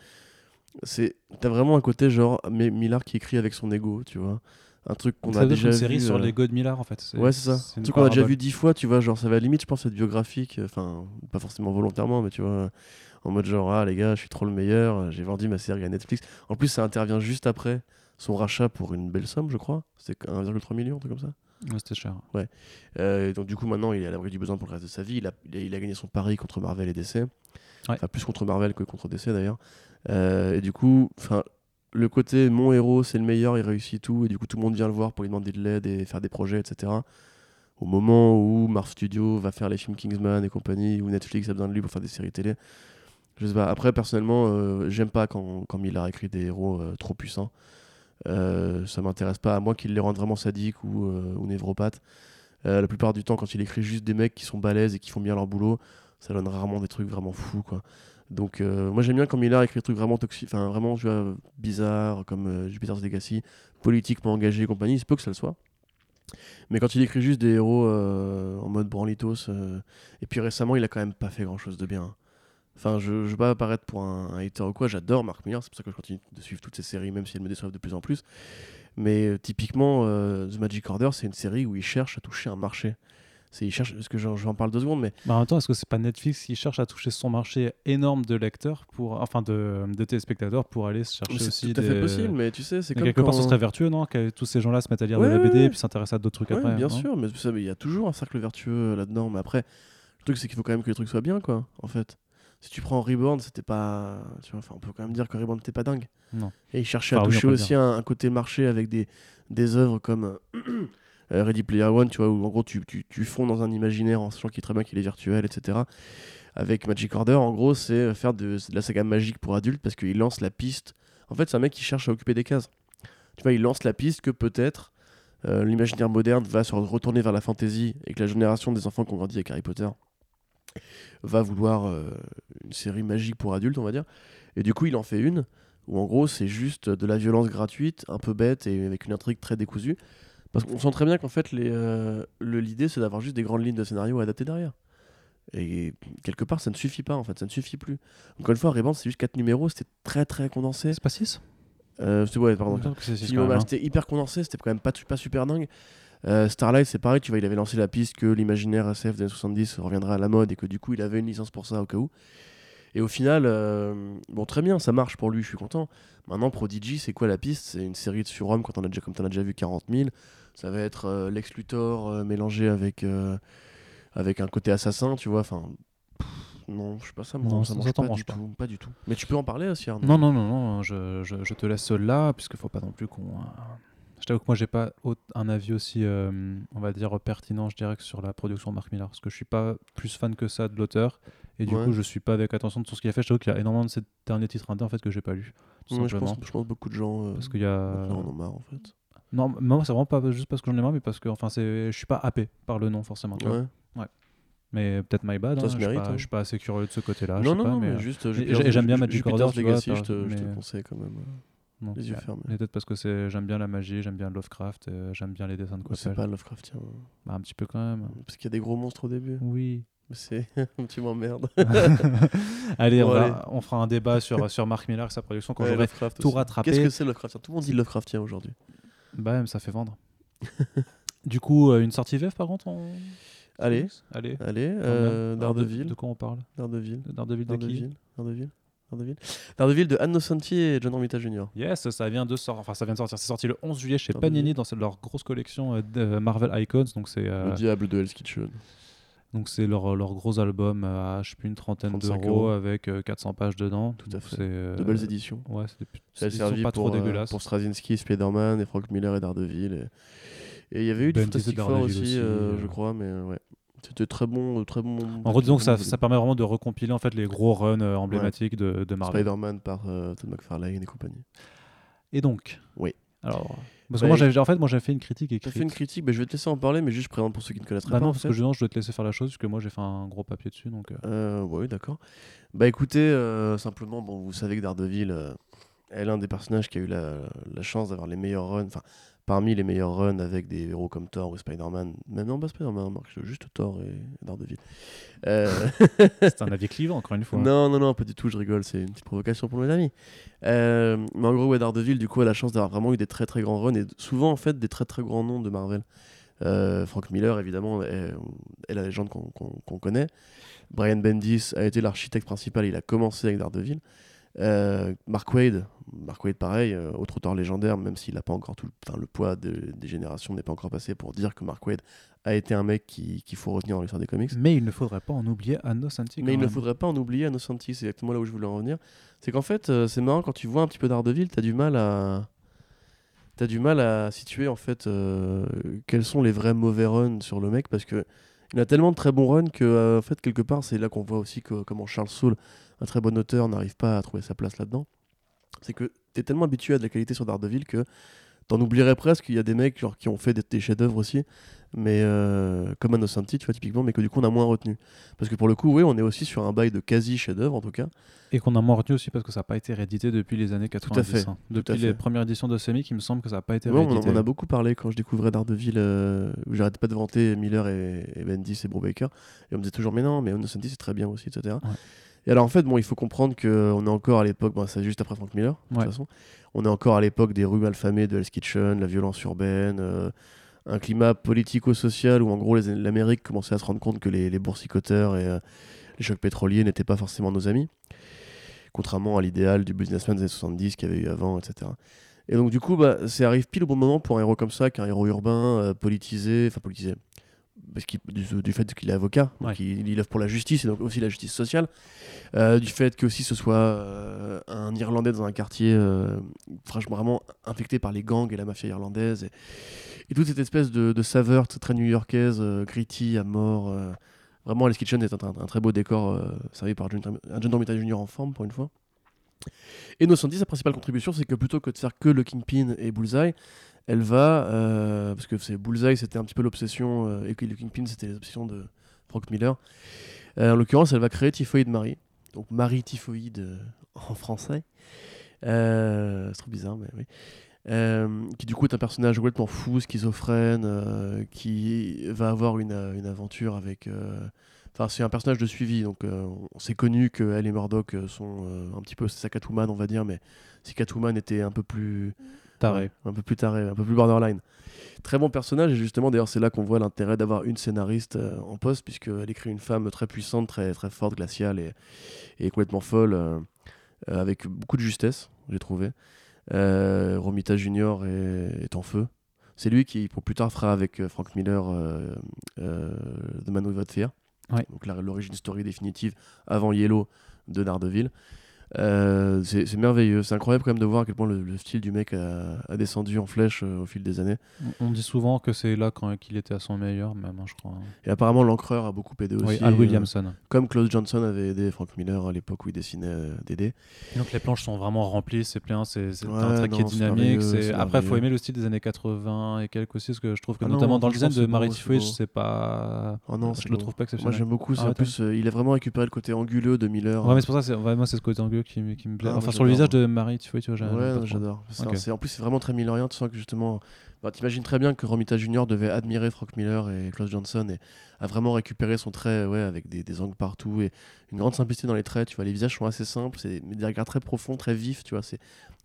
C'est, t'as vraiment un côté genre Millar qui écrit avec son ego, tu vois. Un truc qu'on a déjà une série sur l'ego de Millar en fait. Ouais, c'est ça. un truc qu'on a déjà vu dix fois, tu vois. Genre, ça va à limite, je pense, être biographique. Enfin, pas forcément volontairement, mais tu vois, en mode genre, ah les gars, je suis trop le meilleur, j'ai vendu ma série à Netflix. En plus, ça intervient juste après son rachat pour une belle somme, je crois. C'était 1,3 million, un truc comme ça. Ouais, c'était cher. Ouais. Euh, donc du coup maintenant il est à l'abri du besoin pour le reste de sa vie. Il a, il a, gagné son pari contre Marvel et DC. Enfin plus contre Marvel que contre DC d'ailleurs. Euh, et du coup, enfin le côté mon héros c'est le meilleur, il réussit tout et du coup tout le monde vient le voir pour lui demander de l'aide et faire des projets etc. Au moment où Marvel Studios va faire les films Kingsman et compagnie, où Netflix a besoin de lui pour faire des séries télé. Je sais pas. Après personnellement, euh, j'aime pas quand, quand Miller écrit des héros trop puissants. Euh, ça m'intéresse pas, à moi qu'il les rende vraiment sadiques ou, euh, ou névropathes. Euh, la plupart du temps, quand il écrit juste des mecs qui sont balèzes et qui font bien leur boulot, ça donne rarement des trucs vraiment fous, quoi. Donc, moi j'aime bien quand Miller écrit des trucs vraiment toxiques, enfin vraiment, vois, bizarres, comme Jupiter's Legacy, politiquement engagé et compagnie, il peut que ça le soit. Mais quand il écrit juste des héros en mode branlitos, et puis récemment, il a quand même pas fait grand chose de bien. Enfin, je ne veux pas apparaître pour un, hater ou quoi, j'adore Mark Miller, c'est pour ça que je continue de suivre toutes ces séries, même si elles me déçoivent de plus en plus. Mais euh, typiquement, euh, The Magic Order, c'est une série où il cherche à toucher un marché. C'est, il cherche, parce que j'en, j'en parle deux secondes, mais. Bah, en même temps, est-ce que c'est pas Netflix qui cherche à toucher son marché énorme de lecteurs, pour, enfin de, de téléspectateurs, pour aller se chercher c'est aussi tout à des... fait possible, mais tu sais, c'est comme. quelque part, quand- ce serait vertueux, non Que tous ces gens-là se mettent à lire Ouais, de la BD et puis s'intéressent à d'autres trucs Ouais, après. bien sûr, mais il y a toujours un cercle vertueux là-dedans. Mais après, le truc, c'est qu'il faut quand même que les trucs soient bien, quoi, en fait. Si tu prends Reborn, c'était pas. Tu vois, enfin, on peut quand même dire que Reborn n'était pas dingue. Non. Et il cherchait Enfin, à toucher aussi un, un côté marché avec des, des œuvres comme euh, <clears throat> euh, Ready Player One, tu vois, où en gros tu, tu, tu fonds dans un imaginaire en sachant qu'il est très bien qu'il est virtuel, etc. Avec Magic Order, en gros, c'est faire de, la saga magique pour adultes parce qu'il lance la piste. En fait, c'est un mec qui cherche à occuper des cases. Tu vois, il lance la piste que peut-être euh, l'imaginaire moderne va se retourner vers la fantasy et que la génération des enfants qui ont grandi avec Harry Potter va vouloir euh, une série magique pour adultes, on va dire. Et du coup, il en fait une où en gros, c'est juste de la violence gratuite, un peu bête et avec une intrigue très décousue. Parce qu'on sent très bien qu'en fait, euh, le- l'idée, c'est d'avoir juste des grandes lignes de scénario à adapter derrière. Et quelque part, ça ne suffit pas, en fait, ça ne suffit plus. Encore une fois, Reborn, c'est juste 4 numéros, c'était très très condensé. C'est pas 6 Euh, ouais, pardon. Hommage, hein. c'était hyper condensé, c'était quand même pas, pas super dingue. Euh, Starlight, c'est pareil, tu vois, il avait lancé la piste que l'imaginaire SF des années 70 reviendrait à la mode et que du coup, il avait une licence pour ça au cas où. Et au final, euh, bon, très bien, ça marche pour lui, je suis content. Maintenant, Prodigy, c'est quoi la piste? C'est une série de surhommes, quand on a déjà, comme tu en as déjà vu 40 000. Ça va être euh, Lex Luthor euh, mélangé avec, avec un côté assassin, tu vois. Enfin, non, je sais pas, ça, me- Non, ça ça- ça pas, du pas. Tout, pas du tout. Mais tu peux en parler aussi, Arnaud? Non, non, non, non, je, je, je te laisse là, puisqu'il faut pas non plus qu'on. Je t'avoue que moi, j'ai pas un avis aussi, euh, on va dire, pertinent, je dirais, que sur la production de Mark Miller. Parce que je suis pas plus fan que ça de l'auteur. Et du Ouais. coup, je suis pas avec attention de tout ce qu'il a fait. Je t'avoue qu'il y a énormément de ces derniers titres indés en fait, que j'ai pas lu. Ouais, je, pense, je pense beaucoup de gens euh, Parce qu'il y a. en ont marre, en fait. Non, moi, c'est vraiment pas juste parce que j'en ai marre, mais parce que enfin, je suis pas happé par le nom, forcément. tu vois. Ouais. Mais peut-être my bad. Ça hein, se je, suis mérite, pas, hein. je suis pas assez curieux de ce côté-là. non, non, pas, non, mais, mais euh, juste. j'aime bien Magic Order, Legacy, je te, je te mais- conseille quand même. Non, les yeux ouais. fermés. Peut-être parce que c'est... j'aime bien la magie, j'aime bien Lovecraft, euh, j'aime bien les dessins de C'est Coppel. pas Lovecraftien. Bah, un petit peu quand même. Parce qu'il y a des gros monstres au début. Oui. C'est. <laughs> tu m'emmerdes. <laughs> allez, on, Bon, va- allez. on fera un débat sur, <laughs> sur Mark Miller et sa production quand Ouais, j'aurai Lovecraft tout aussi. rattrapé. Qu'est-ce que c'est Lovecraftien Tout le monde dit Lovecraftien aujourd'hui. Bah, ça fait vendre. du coup, euh, une sortie VF par contre on... Allez. Allez. Allez, euh, Alors, de-. De quoi on parle? Daredevil. Daredevil de qui? Daredevil. Daredevil. Daredevil. De Anne Nocenti et John Romita Jr. Yes, ça vient de sortir. Enfin, ça vient de sortir. C'est sorti le 11 juillet chez Daredevil. Panini dans leur grosse collection euh, de Marvel Icons. Donc c'est euh, Le diable de Hell's Kitchen. donc c'est leur, leur gros album à je sais plus une trentaine 35 d'euros euros. avec euh, 400 pages dedans. Tout à fait. euh, De belles éditions. Ouais, c'est des Ça sont servi pas pour, trop euh, dégueulasses. pour Straczynski, Spider-Man et Frank Miller et Daredevil. Et et il y avait eu du Fantastic Four aussi, aussi, euh, euh. je crois, mais euh, ouais. C'était très bon, très bon. En gros, disons que ça, ça permet vraiment de recompiler en fait les gros runs euh, emblématiques de, de Marvel. Spider-Man par euh, Todd McFarlane et compagnie. Et donc? Oui. Alors, parce que Bah, moi, j'avais, en fait, moi, j'avais fait une critique Tu as écrite. fait une critique, bah, je vais te laisser en parler, mais juste je présente pour ceux qui ne connaisseraient Bah pas. non, parce fait. que sinon, je dois te laisser faire la chose, parce que moi, j'ai fait un gros papier dessus. Donc, euh, Euh, oui, d'accord. Bah écoutez, simplement, bon, vous savez que Daredevil est l'un des personnages qui a eu la, la chance d'avoir les meilleurs runs, enfin, parmi les meilleurs runs avec des héros comme Thor ou Spider-Man. Mais non, pas Spider-Man, Marc, juste Thor et Daredevil. Euh, <laughs> c'est un avis clivant, encore une fois. non, non, non, pas du tout, je rigole, c'est une petite provocation pour mes amis. Euh, mais en gros, ouais, Daredevil, du coup, a la chance d'avoir vraiment eu des très très grands runs et souvent, en fait, des très très grands noms de Marvel. Euh, Frank Miller, évidemment, est, est la légende qu'on connaît. Brian Bendis a été l'architecte principal, il a commencé avec Daredevil. Euh, Mark Wade, Mark Wade pareil, euh, autre auteur légendaire, même s'il n'a pas encore tout, le- poids de- des générations n'est pas encore passé pour dire que Mark Wade a été un mec qui- qu'il faut retenir dans l'histoire des comics. Mais il ne faudrait pas en oublier Anno Santi. Mais il ne faudrait pas en oublier Innocenti, c'est exactement là où je voulais en revenir. C'est qu'en fait, euh, c'est marrant quand tu vois un petit peu Daredevil, t'as du mal à. T'as du mal à situer en fait quels sont les vrais mauvais runs sur le mec parce que il a tellement de très bons runs que en fait quelque part c'est là qu'on voit aussi que, comment Charles Soule, un très bon auteur, n'arrive pas à trouver sa place là-dedans. C'est que t'es tellement habitué à de la qualité sur Daredevil que t'en oublierais presque. Il y a des mecs genre, qui ont fait des, des chefs-d'œuvre aussi, mais euh, comme Innocenti, tu vois typiquement, mais que du coup on a moins retenu. Parce que pour le coup, oui, on est aussi sur un bail de quasi chef-d'œuvre en tout cas. Et qu'on a moins retenu aussi parce que ça n'a pas été réédité depuis les années 90. fait, hein. tout à Depuis fait. les premières éditions de Semic, il me semble que ça n'a pas été Ouais, on, en- réédité. on a beaucoup parlé quand je découvrais Daredevil, euh, où j'arrêtais pas de vanter Miller et, et Bendis et Brubaker. Et on me disait toujours, mais non, mais Innocenti c'est très bien aussi, etc. Ouais. Et alors en fait, bon, il faut comprendre qu'on est encore à l'époque, bon, c'est juste après Frank Miller, de Ouais. toute façon. On est encore à l'époque des rues malfamées de Hell's Kitchen, la violence urbaine, euh, un climat politico-social où en gros l'Amérique commençait à se rendre compte que les, boursicoteurs et les chocs pétroliers n'étaient pas forcément nos amis, contrairement à l'idéal du businessman des années 70 qu'il y avait eu avant, etc. Et donc du coup, bah, ça arrive pile au bon moment pour un héros comme ça, qu'un héros urbain, politisé, enfin politisé, parce du, fait qu'il est avocat, donc il, œuvre pour la justice et donc aussi la justice sociale, euh, du fait que aussi ce soit euh, un Irlandais dans un quartier euh, franchement vraiment infecté par les gangs et la mafia irlandaise et, toute cette espèce de, saveur très new-yorkaise, gritty à mort. vraiment, Les Kitchen est un, très beau décor servi par un John Dormita Jr. en forme pour une fois. Et No sa principale contribution, c'est que plutôt que de faire que le Kingpin et Bullseye, elle va, euh, parce que c'est Bullseye, c'était un petit peu l'obsession, euh, et que le Kingpin, c'était l'obsession de Frank Miller. Euh, en l'occurrence, elle va créer Typhoïde Marie, donc Marie Typhoïde en français. c'est trop bizarre, mais oui. qui du coup est un personnage complètement fou, schizophrène, qui va avoir une, une aventure avec. Enfin, c'est un personnage de suivi, donc on s'est connu qu'elle et Murdoch sont un petit peu sa Catwoman, on va dire, mais si Catwoman était un peu plus Taré. un peu plus taré, un peu plus borderline. Très bon personnage, et justement, d'ailleurs, c'est là qu'on voit l'intérêt d'avoir une scénariste euh, en poste, puisqu'elle écrit une femme très puissante, très, très forte, glaciale et, et complètement folle, euh, euh, avec beaucoup de justesse, j'ai trouvé. Romita Junior est, en feu. C'est lui qui, pour plus tard, fera avec Frank Miller The Man Without Fear. Donc l'origine story définitive avant Yellow de Daredevil. Euh, c'est merveilleux, c'est incroyable quand même de voir à quel point le, style du mec a, descendu en flèche euh, au fil des années. On dit souvent que c'est là quand qu'il était à son meilleur, même, hein, je crois. Et apparemment, l'encreur a beaucoup aidé aussi. Oui, Al Williamson. Euh, comme Claude Johnson avait aidé Frank Miller à l'époque où il dessinait Dédé. Donc les planches sont vraiment remplies, c'est plein, c'est un trait qui est dynamique. Après, il faut aimer le style des années 80 et quelques aussi, parce que je trouve que ah notamment dans le design de Mary Fridge, c'est pas. Oh non, je le trouve pas exceptionnel. Moi j'aime beaucoup, en plus, il a vraiment récupéré le côté anguleux de Miller. Ouais, mais c'est pour ça, moi c'est ce côté anguleux qui, me plaît. Ah, enfin, sur le visage de Marie, tu vois, tu vois Ouais, j'adore. En plus, c'est vraiment très Millerien. Tu sens que justement, bah, t'imagines très bien que Romita Junior devait admirer Frank Miller et Klaus Johnson et a vraiment récupéré son trait ouais, avec des, des, angles partout et une grande simplicité dans les traits. Tu vois, les visages sont assez simples, c'est des regards très profonds, très vifs. Tu vois, c'est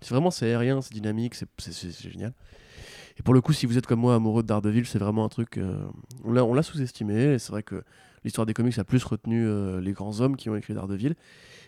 vraiment c'est aérien, c'est dynamique, c'est génial. Et pour le coup, si vous êtes comme moi amoureux de Daredevil, c'est vraiment un truc. Euh, on l'a sous-estimé. C'est vrai que l'histoire des comics a plus retenu euh, les grands hommes qui ont écrit Daredevil.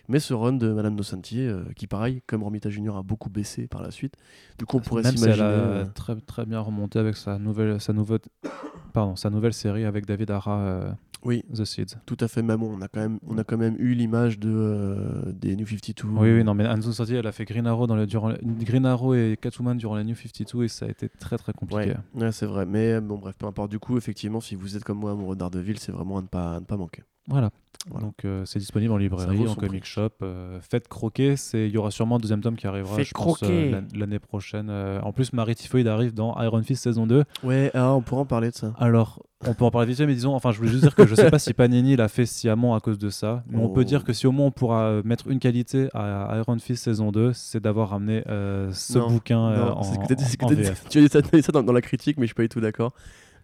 Mais ce run de Madame Nosantier, euh, qui pareil, comme Romita Junior a beaucoup baissé par la suite, du coup on pourrait s'imaginer. elle a très, très bien remonté avec sa nouvelle, sa nouvelle, <coughs> pardon, sa nouvelle série avec David Ara. Euh, oui, The Seeds. Tout à fait, maman. On a quand même, on a quand même eu l'image de des New 52. Oui, oui, non, mais Anne Nosantier, elle a fait Green Arrow dans le durant Green Arrow et Catwoman durant la New 52 et ça a été très très compliqué. Ouais, c'est vrai. Mais bon, bref, peu importe. Du coup, effectivement, si vous êtes comme moi amoureux d'Ardeville, c'est vraiment à ne pas, à ne pas manquer. Voilà. Donc euh, c'est disponible en librairie, en comic shop. Euh, faites croquer, il y aura sûrement un deuxième tome qui arrivera je euh, l'année prochaine. en plus, Marie Typhoid arrive dans Iron Fist saison 2. Ouais, ah, on pourra en parler de ça. Alors, on peut en parler vite fait, mais disons, enfin, je voulais juste dire que je sais pas si Panini l'a fait sciemment à cause de ça, mais on peut oh. dire que si au moins on pourra mettre une qualité à Iron Fist saison 2, c'est d'avoir ramené ce bouquin en, en, VF. Tu as dit ça, dans, dans, la critique, mais je suis pas du tout d'accord.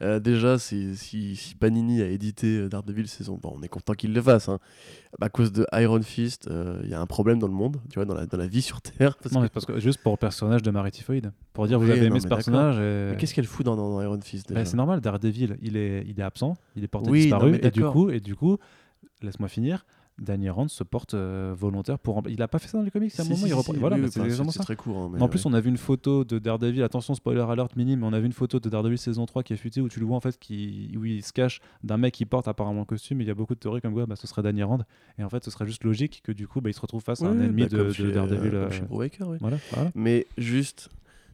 Euh, déjà, si, si, Panini a édité euh, Daredevil saison, bon, on est content qu'il le fasse. Hein. À cause de Iron Fist, euh, il y a un problème dans le monde, tu vois, dans la, dans la vie sur Terre. Parce non, que... mais parce que juste pour le personnage de Typhoid. Pour dire, vous avez aimé ce personnage. Et... Qu'est-ce qu'elle fout dans, dans, Iron Fist bah, C'est normal, Daredevil, il est, il est absent, il est porté disparu, et du coup, et du coup, laisse-moi finir. Danny Rand se porte euh, volontaire pour. Il a pas fait ça dans les comics à un moment. il voilà, c'est très court. Hein, en plus, on a vu une photo de Daredevil. Attention, spoiler alert minime, mais on a vu une photo de Daredevil saison 3 qui est futée où tu le vois en fait qui, où il se cache d'un mec qui porte apparemment le costume. il y a beaucoup de théories comme quoi bah, ce serait Danny Rand. Et en fait, ce serait juste logique que du coup, bah, il se retrouve face à un ennemi bah, de, Daredevil. Euh, voilà, Mais juste,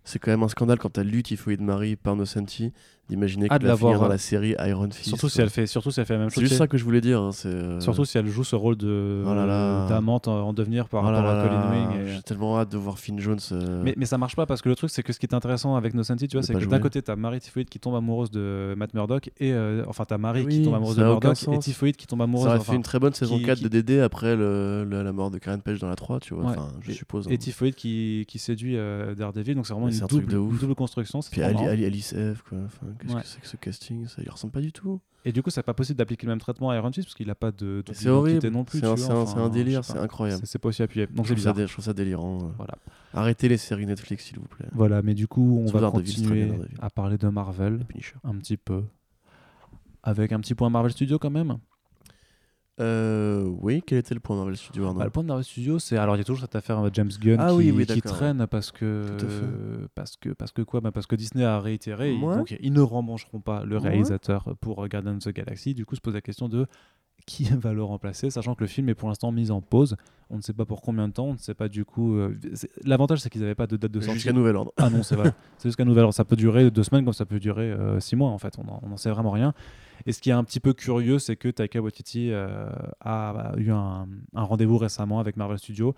c'est quand même un scandale quand t'as lu Typhoïde Marie par Nocenti d'imaginer ah, qu'elle va finir dans la série Iron Fist. Surtout si elle fait, surtout si elle fait la même chose. C'est juste ça que je voulais dire. Hein, euh, surtout si elle joue ce rôle de oh d'amante en, devenir par oh rapport à Colin Wing. J'ai tellement hâte de voir Finn Jones. Euh, mais, mais ça marche pas parce que le truc c'est que ce qui est intéressant avec Nocenti, tu vois, c'est que d'un côté t'as Marie Typhoïde qui tombe amoureuse de Matt Murdock et euh, enfin t'as Marie qui tombe amoureuse de Murdock et Typhoïde qui tombe amoureuse. Ça aurait fait une très bonne saison 4 de DD après la mort de Karen Page dans la 3, tu vois. Je suppose. Et hein. Typhoïde qui séduit Daredevil, donc c'est vraiment une double construction. Puis Alice F, quoi. Qu'est-ce que c'est que ce casting? Ça lui ressemble pas du tout. Et du coup, c'est pas possible d'appliquer le même traitement à Iron Fist parce qu'il a pas de. C'est horrible. non plus. C'est un, délire, c'est incroyable. C'est pas aussi appuyé. Donc c'est bizarre. je trouve ça délirant. Euh. Voilà. Arrêtez les séries Netflix, s'il vous plaît. Voilà, mais du coup, on va continuer à parler de Marvel un petit peu, avec un petit point Marvel Studio quand même. Euh, oui, quel était le point de Marvel Studios bah, Le point de Marvel Studios, c'est alors il y a toujours cette affaire James Gunn ah qui, traîne parce que parce que parce que quoi? Bah, Parce que Disney a réitéré, donc ils ne remmancheront pas le réalisateur pour Guardians of the Galaxy. Du coup, se pose la question de qui <laughs> va le remplacer, sachant que le film est pour l'instant mis en pause. On ne sait pas pour combien de temps, on ne sait pas du coup. Euh, l'avantage, c'est qu'ils n'avaient pas de date de sortie. Jusqu'à nouvel ordre. Ah non, c'est vrai. <laughs> c'est jusqu'à nouvel ordre. Ça peut durer deux semaines, comme ça peut durer euh, six mois, en fait. On n'en sait vraiment rien. Et ce qui est un petit peu curieux, c'est que Taika Waititi euh, a, eu un, rendez-vous récemment avec Marvel Studios.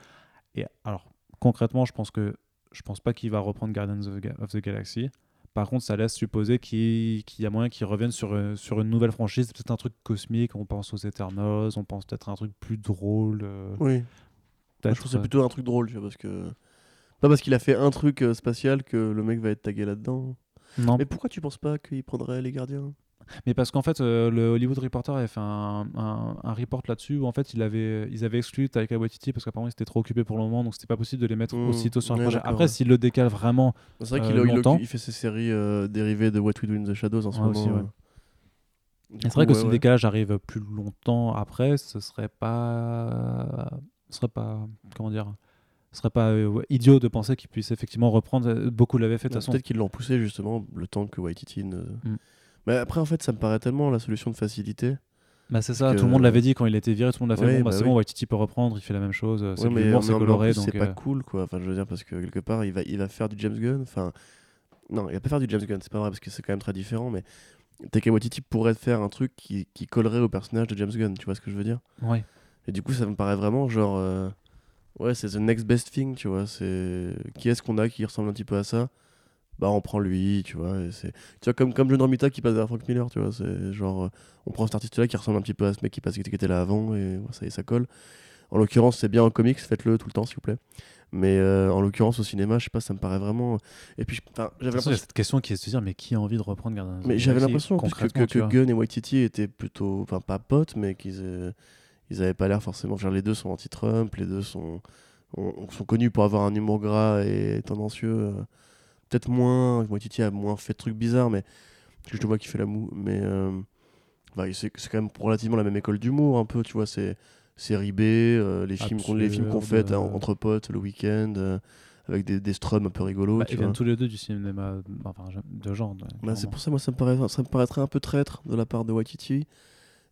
Et alors, concrètement, je pense que je pense pas qu'il va reprendre Guardians of the Galaxy. Par contre, ça laisse supposer qu'il y a moyen qu'il revienne sur, euh, sur une nouvelle franchise, peut-être un truc cosmique, on pense aux Eternals, on pense peut-être un truc plus drôle. Euh, oui. je trouve c'est plutôt un truc drôle, tu vois, parce que. Pas parce qu'il a fait un truc spatial que le mec va être tagué là-dedans. Non. Mais pourquoi tu penses pas qu'il prendrait les gardiens? Mais parce qu'en fait, euh, le Hollywood Reporter avait fait un, un, report là-dessus où en fait, il avait, ils avaient exclu Taika Waititi parce qu'apparemment, ils étaient trop occupés pour le moment, donc c'était pas possible de les mettre mmh. aussitôt sur un projet. Après, s'il le décale vraiment. C'est vrai qu'il euh, il, fait ses séries euh, dérivées de What We Do in the Shadows en ce moment. C'est vrai que si le décalage arrive plus longtemps après, ce serait pas. Ce serait pas. Comment dire ce serait pas idiot de penser qu'il puisse effectivement reprendre. Beaucoup l'avaient fait de toute façon. Peut-être qu'ils l'ont poussé justement le temps que Waititi ne. Mmh. Mais après, en fait, ça me paraît tellement la solution de facilité. Bah c'est ça, tout le monde l'avait dit quand il était viré, tout le monde l'a fait. bon, bah, bah c'est bon, Waititi peut reprendre, il fait la même chose. C'est mais c'est coloré. C'est pas euh. cool, quoi. Enfin, je veux dire, parce que quelque part, il va, il va faire du James Gunn. Enfin, non, il va pas faire du James Gunn, c'est pas vrai, parce que c'est quand même très différent. Mais Taika Waititi pourrait faire un truc qui, qui, collerait au personnage de James Gunn, tu vois ce que je veux dire? Ouais. Et du coup, ça me paraît vraiment genre. Euh, ouais, c'est the next best thing, tu vois. C'est qui est-ce qu'on a qui ressemble un petit peu à ça? Bah on prend lui, tu vois. c'est, tu vois, comme, comme John Romita qui passe derrière Frank Miller, tu vois. C'est genre, euh, on prend cet artiste-là qui ressemble un petit peu à ce mec qui, passe, qui était là avant et ça y est, ça colle. En l'occurrence, c'est bien en comics, faites-le tout le temps, s'il vous plaît. Mais euh, en l'occurrence, au cinéma, je sais pas, ça me paraît vraiment. Et puis, j'avais cette question qui est de se dire, mais qui a envie de reprendre Mais j'avais l'impression que, que, que Gunn et Waititi étaient plutôt, enfin, pas potes, mais qu'ils euh, ils avaient pas l'air forcément. Genre, les deux sont anti-Trump, les deux sont, sont connus pour avoir un humour gras et tendancieux peut-être moins. Moi, Titi a moins fait de trucs bizarres, mais. Parce que je te vois qui fait la moue. Mais. Euh, bah, c'est quand même relativement la même école d'humour, un peu, tu vois. C'est série B, euh, les, films les films qu'on fait hein, entre potes le week-end. Euh, avec des, des strums un peu rigolos. Bah, ils viennent tous les deux du cinéma enfin, de genre. Bah, c'est pour ça, moi, ça me, paraît, ça me paraîtrait un peu traître de la part de Waititi.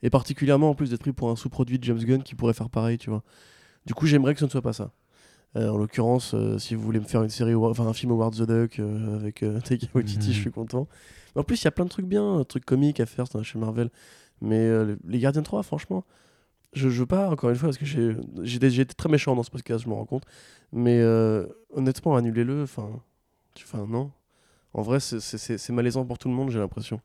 Et particulièrement, en plus d'être pris pour un sous-produit de James Gunn qui pourrait faire pareil, tu vois. Du coup, j'aimerais que ce ne soit pas ça. Euh, en l'occurrence, euh, si vous voulez me faire une série, enfin un film Howard the Duck euh, avec <laughs> Taika Waititi, je suis content. Mais en plus, il y a plein de trucs bien, trucs comiques à faire chez Marvel. Mais les Gardiens 3, franchement, je, je veux pas, encore une fois, parce que j'ai été très méchant dans ce podcast, je me rends compte. Mais honnêtement, annulez-le. Enfin, non. En vrai, c'est malaisant pour tout le monde, j'ai l'impression.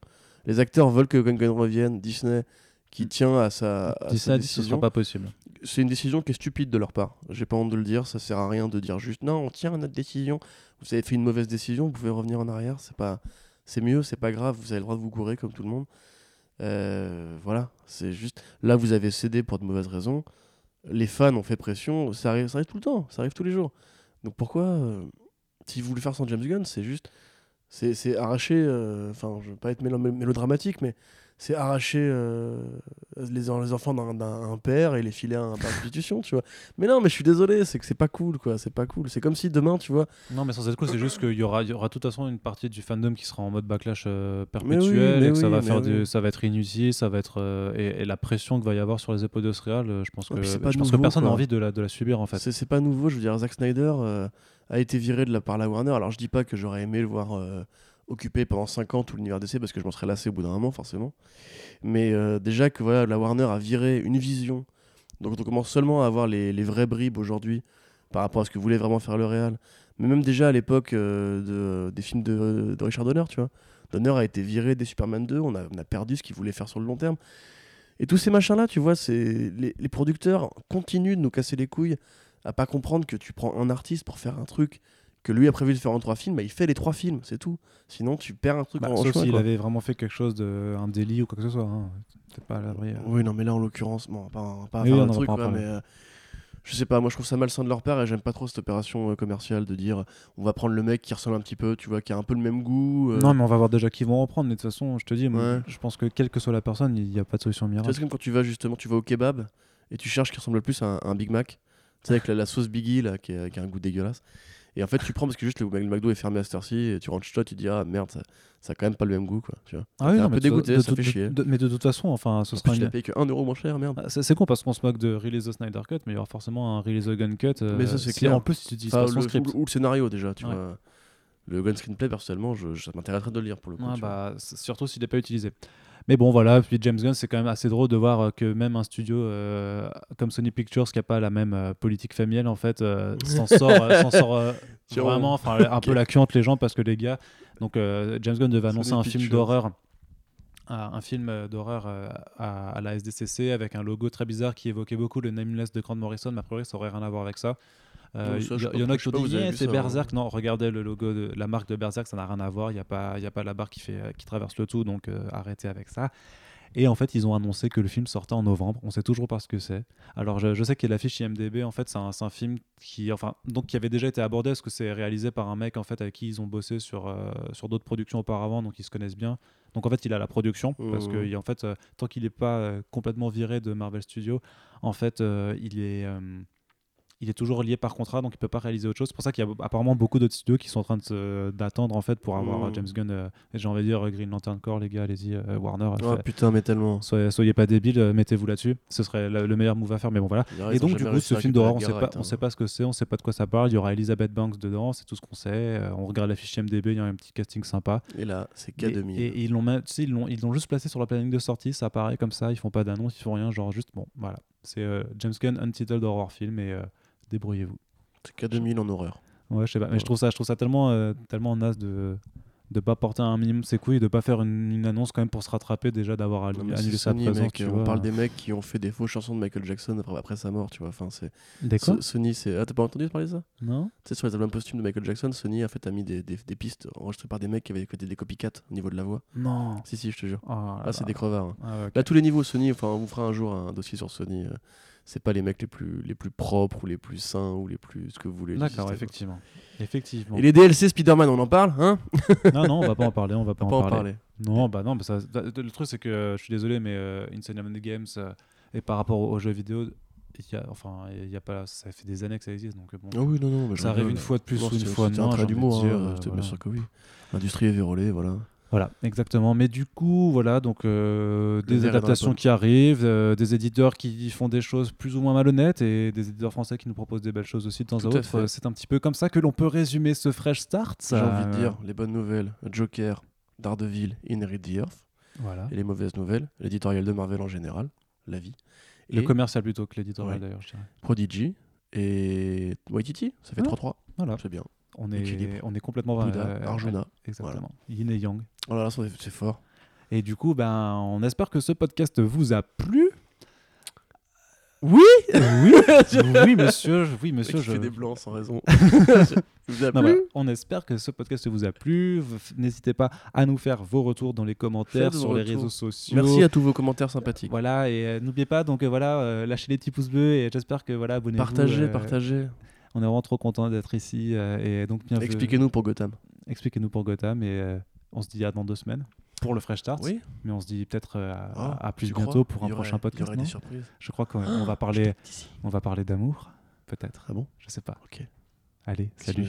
Les acteurs veulent que Gunn revienne. Disney, qui tient à sa, à sa décision. Ce sera pas possible. C'est une décision qui est stupide de leur part. J'ai pas honte de le dire. Ça sert à rien de dire juste non, on tient à notre décision. Vous avez fait une mauvaise décision, vous pouvez revenir en arrière. C'est pas, c'est mieux, c'est pas grave. Vous avez le droit de vous courir comme tout le monde. Euh, voilà, c'est juste. Là, vous avez cédé pour de mauvaises raisons. Les fans ont fait pression. Ça arrive, ça arrive tout le temps. Ça arrive tous les jours. Donc pourquoi, euh, si vous voulez faire sans James Gunn, c'est juste, c'est arracher. Euh, enfin, je veux pas être mélodramatique, mais c'est arracher euh, les, les, enfants d'un père et les filer à un institution, tu vois. Mais non, mais je suis désolé, c'est que c'est pas cool, quoi. C'est pas cool. C'est comme si demain, tu vois. Non, mais sans être cool, c'est juste qu'il y aura, y aura de toute façon une partie du fandom qui sera en mode backlash euh, perpétuel et que ça va faire ça va être inutile, ça va être euh, et, la pression qu'il va y avoir sur les épaules de je pense que je pense que personne n'a envie de la, de la subir en fait. C'est pas nouveau, je veux dire. Zack Snyder a été viré de la par la Warner. Alors je dis pas que j'aurais aimé le voir occupé pendant 5 ans tout l'univers DC parce que je m'en serais lassé au bout d'un moment forcément. Mais euh, déjà que voilà, la Warner a viré une vision, donc on commence seulement à avoir les, les vraies bribes aujourd'hui par rapport à ce que voulait vraiment faire le Real. Mais même déjà à l'époque euh, de, des films de, de, Richard Donner, tu vois. Donner a été viré des Superman 2, on a, on a perdu ce qu'il voulait faire sur le long terme. Et tous ces machins-là, tu vois, c'est les, les, producteurs continuent de nous casser les couilles à pas comprendre que tu prends un artiste pour faire un truc que lui a prévu de faire en trois films, bah, il fait les trois films, c'est tout. Sinon, tu perds un truc bah, en Sauf s'il avait vraiment fait quelque chose de un délit ou quoi que ce soit. Hein. C'est pas à l'abri. euh. Oui, non, mais là, en l'occurrence, bon, pas, pas Oui, faire on un truc, pas mais euh, je sais pas, moi je trouve ça malsain de leur part et j'aime pas trop cette opération euh, commerciale de dire on va prendre le mec qui ressemble un petit peu, tu vois, qui a un peu le même goût. euh, Non, mais on va voir déjà qui vont reprendre. Mais de toute façon, je te dis, moi, Ouais. je pense que quelle que soit la personne, il n'y a pas de solution miracle. c'est comme quand tu vas justement, tu vas au kebab et tu cherches qui ressemble le plus à un, à un Big Mac, tu sais, avec la, la sauce Biggie là, qui, a- qui a un goût dégueulasse. Et en fait, tu prends parce que juste le, McDo est fermé à cette heure-ci et tu rentres chez toi, tu te dis ah merde, ça, ça a quand même pas le même goût, quoi. Tu vois. Ah oui, non, un peu dégoûté, de- ça de- fait de- chier. mais de toute façon, enfin, ce En sera plus, tu une- l'as payé que 1 euro moins cher, merde. Ah, C'est con parce qu'on se moque de Release the Snyder Cut, mais il y aura forcément un Release the Gun Cut. euh, Mais ça, c'est si clair. En plus, tu utilises Enfin, le, script. ou, ou le scénario déjà, tu Ouais. vois. Le gun screenplay, personnellement, je, ça m'intéresserait de le lire pour le coup. Vois. bah, surtout s'il n'est pas utilisé. Mais bon, voilà, puis James Gunn, c'est quand même assez drôle de voir euh, que même un studio euh, comme Sony Pictures, qui n'a pas la même euh, politique familiale, en fait, euh, <laughs> s'en sort, euh, s'en sort euh, <laughs> vraiment, enfin, un peu la queue entre les gens, parce que les gars, donc euh, James Gunn devait annoncer Sony un film d'horreur. Un film d'horreur à, à la SDCC avec un logo très bizarre qui évoquait beaucoup le Nameless de Grant Morrison, mais a priori ça aurait rien à voir avec ça. Euh, Il y, en a qui ont dit Eh, c'est Berserk. Non, regardez le logo de la marque de Berserk, ça n'a rien à voir. Il n'y a, pas- il y a pas la barre qui, fait, qui traverse le tout, donc euh, arrêtez avec ça. Et en fait, ils ont annoncé que le film sortait en novembre. On sait toujours pas ce que c'est. Alors, je, je sais qu'il y a l'affiche IMDb. En fait, c'est un, un film qui, enfin, donc qui avait déjà été abordé parce que c'est réalisé par un mec en fait avec qui ils ont bossé sur euh, sur d'autres productions auparavant, donc ils se connaissent bien. Donc en fait, il a la production parce que en fait, euh, tant qu'il n'est pas euh, complètement viré de Marvel Studios, en fait, il est il est toujours lié par contrat, donc il peut pas réaliser autre chose. C'est pour ça qu'il y a apparemment beaucoup d'autres studios qui sont en train d'attendre en fait pour avoir euh, Mhm. James Gunn. euh, j'ai envie de dire euh, Green Lantern Corps, les gars, allez-y, euh, Warner. Oh fait- putain, mais tellement. Soyez, soyez pas débiles, mettez-vous là-dessus. Ce serait le, le meilleur move à faire, mais bon voilà. Et donc du coup, ce film d'horreur, on sait pas, direct, on hein. sait pas ce que c'est, on sait pas de quoi ça parle. Il y aura Elizabeth Banks dedans, c'est tout ce qu'on sait. Euh, on regarde la fiche MDB, il y a un petit casting sympa. Et là, c'est Et, K2000. et- et ils l'ont, ils l'ont, ils l'ont juste placé sur la planning de sortie. Ça apparaît comme ça. Ils font pas d'annonce, ils font rien. Genre juste bon, voilà. C'est James Gunn Untitled Horror Film et débrouillez-vous. C'est K2000 en horreur. Ouais, je sais pas. Mais Ouais. je trouve ça, je trouve ça tellement, euh, tellement naze de de pas porter un minimum ses couilles, de pas faire une, une annonce quand même pour se rattraper déjà d'avoir annulé, sa Sony, présence. mec, tu on vois. parle des mecs qui ont fait des fausses chansons de Michael Jackson après, après sa mort, tu vois. Enfin, c'est Sony, c'est ah t'as pas entendu parler de ça? Non Tu sais sur les albums posthumes de Michael Jackson, Sony a fait a mis des, des, des pistes enregistrées par des mecs qui avaient fait des copycats au niveau de la voix. Non. Si si, je te jure. Oh là Ah, c'est des crevards. hein. Ah. Là, tous les niveaux Sony, enfin, on vous fera un jour un dossier sur Sony. euh, c'est pas les mecs les plus, les plus propres ou les plus sains ou les plus ce que vous voulez. D'accord, effectivement. Effectivement. Et les DLC Spider-Man, on en parle, hein? <laughs> Non, non, on va pas en parler, on va pas, On en, pas en parler. parler. Non, bah non, bah ça, le truc c'est que euh, je suis désolé, mais euh, Insane Games euh, et par rapport aux, aux jeux vidéo, y a, enfin, il y a pas, ça fait des années que ça existe, donc euh, bon. Ah oui, non, non. ça arrive une fois de plus ou une fois de c'était un trait d'humour, hein, bien sûr que oui. L'industrie est vérolée, voilà. Voilà, exactement. Mais du coup, voilà, donc euh, des adaptations qui arrivent, euh, des éditeurs qui font des choses plus ou moins malhonnêtes et des éditeurs français qui nous proposent des belles choses aussi de temps Tout à autre. C'est un petit peu comme ça que l'on peut résumer ce fresh start. J'ai envie de Euh, dire les bonnes nouvelles Joker, Daredevil, Inherit the Earth. Voilà. Et les mauvaises nouvelles, l'éditorial de Marvel en général, la vie. Le commercial plutôt que l'éditorial Ouais. d'ailleurs, je dirais. Prodigy et Waititi, ça fait Ouais. 3-3. Voilà. C'est bien. On est, on est complètement Bouddha, euh, Arjuna. Exactement. Yin et Yang. Oh là là, c'est fort. Et du coup, ben, on espère que ce podcast vous a plu. Oui <laughs> Oui, oui, monsieur. Oui, monsieur. Je fais des blancs sans raison. <laughs> Vous a Non, plu. On espère que ce podcast vous a plu. N'hésitez pas à nous faire vos retours dans les commentaires, sur les réseaux sociaux. Merci à tous vos commentaires sympathiques. Voilà, et euh, n'oubliez pas, donc euh, voilà, euh, lâchez les petits pouces bleus et j'espère que voilà, abonnez-vous. Partagez, euh, partagez. On est vraiment trop content d'être ici euh, et donc. Expliquez-nous pour Gotham. Expliquez-nous pour Gotham et euh, on se dit à dans deux semaines pour le Fresh Start. Oui Mais on se dit peut-être euh, à, Ah, à plus bientôt pour un prochain podcast. des surprises. Je crois qu'on on va parler, on va parler d'amour, peut-être. Ah bon? Je sais pas. Ok. Allez, salut.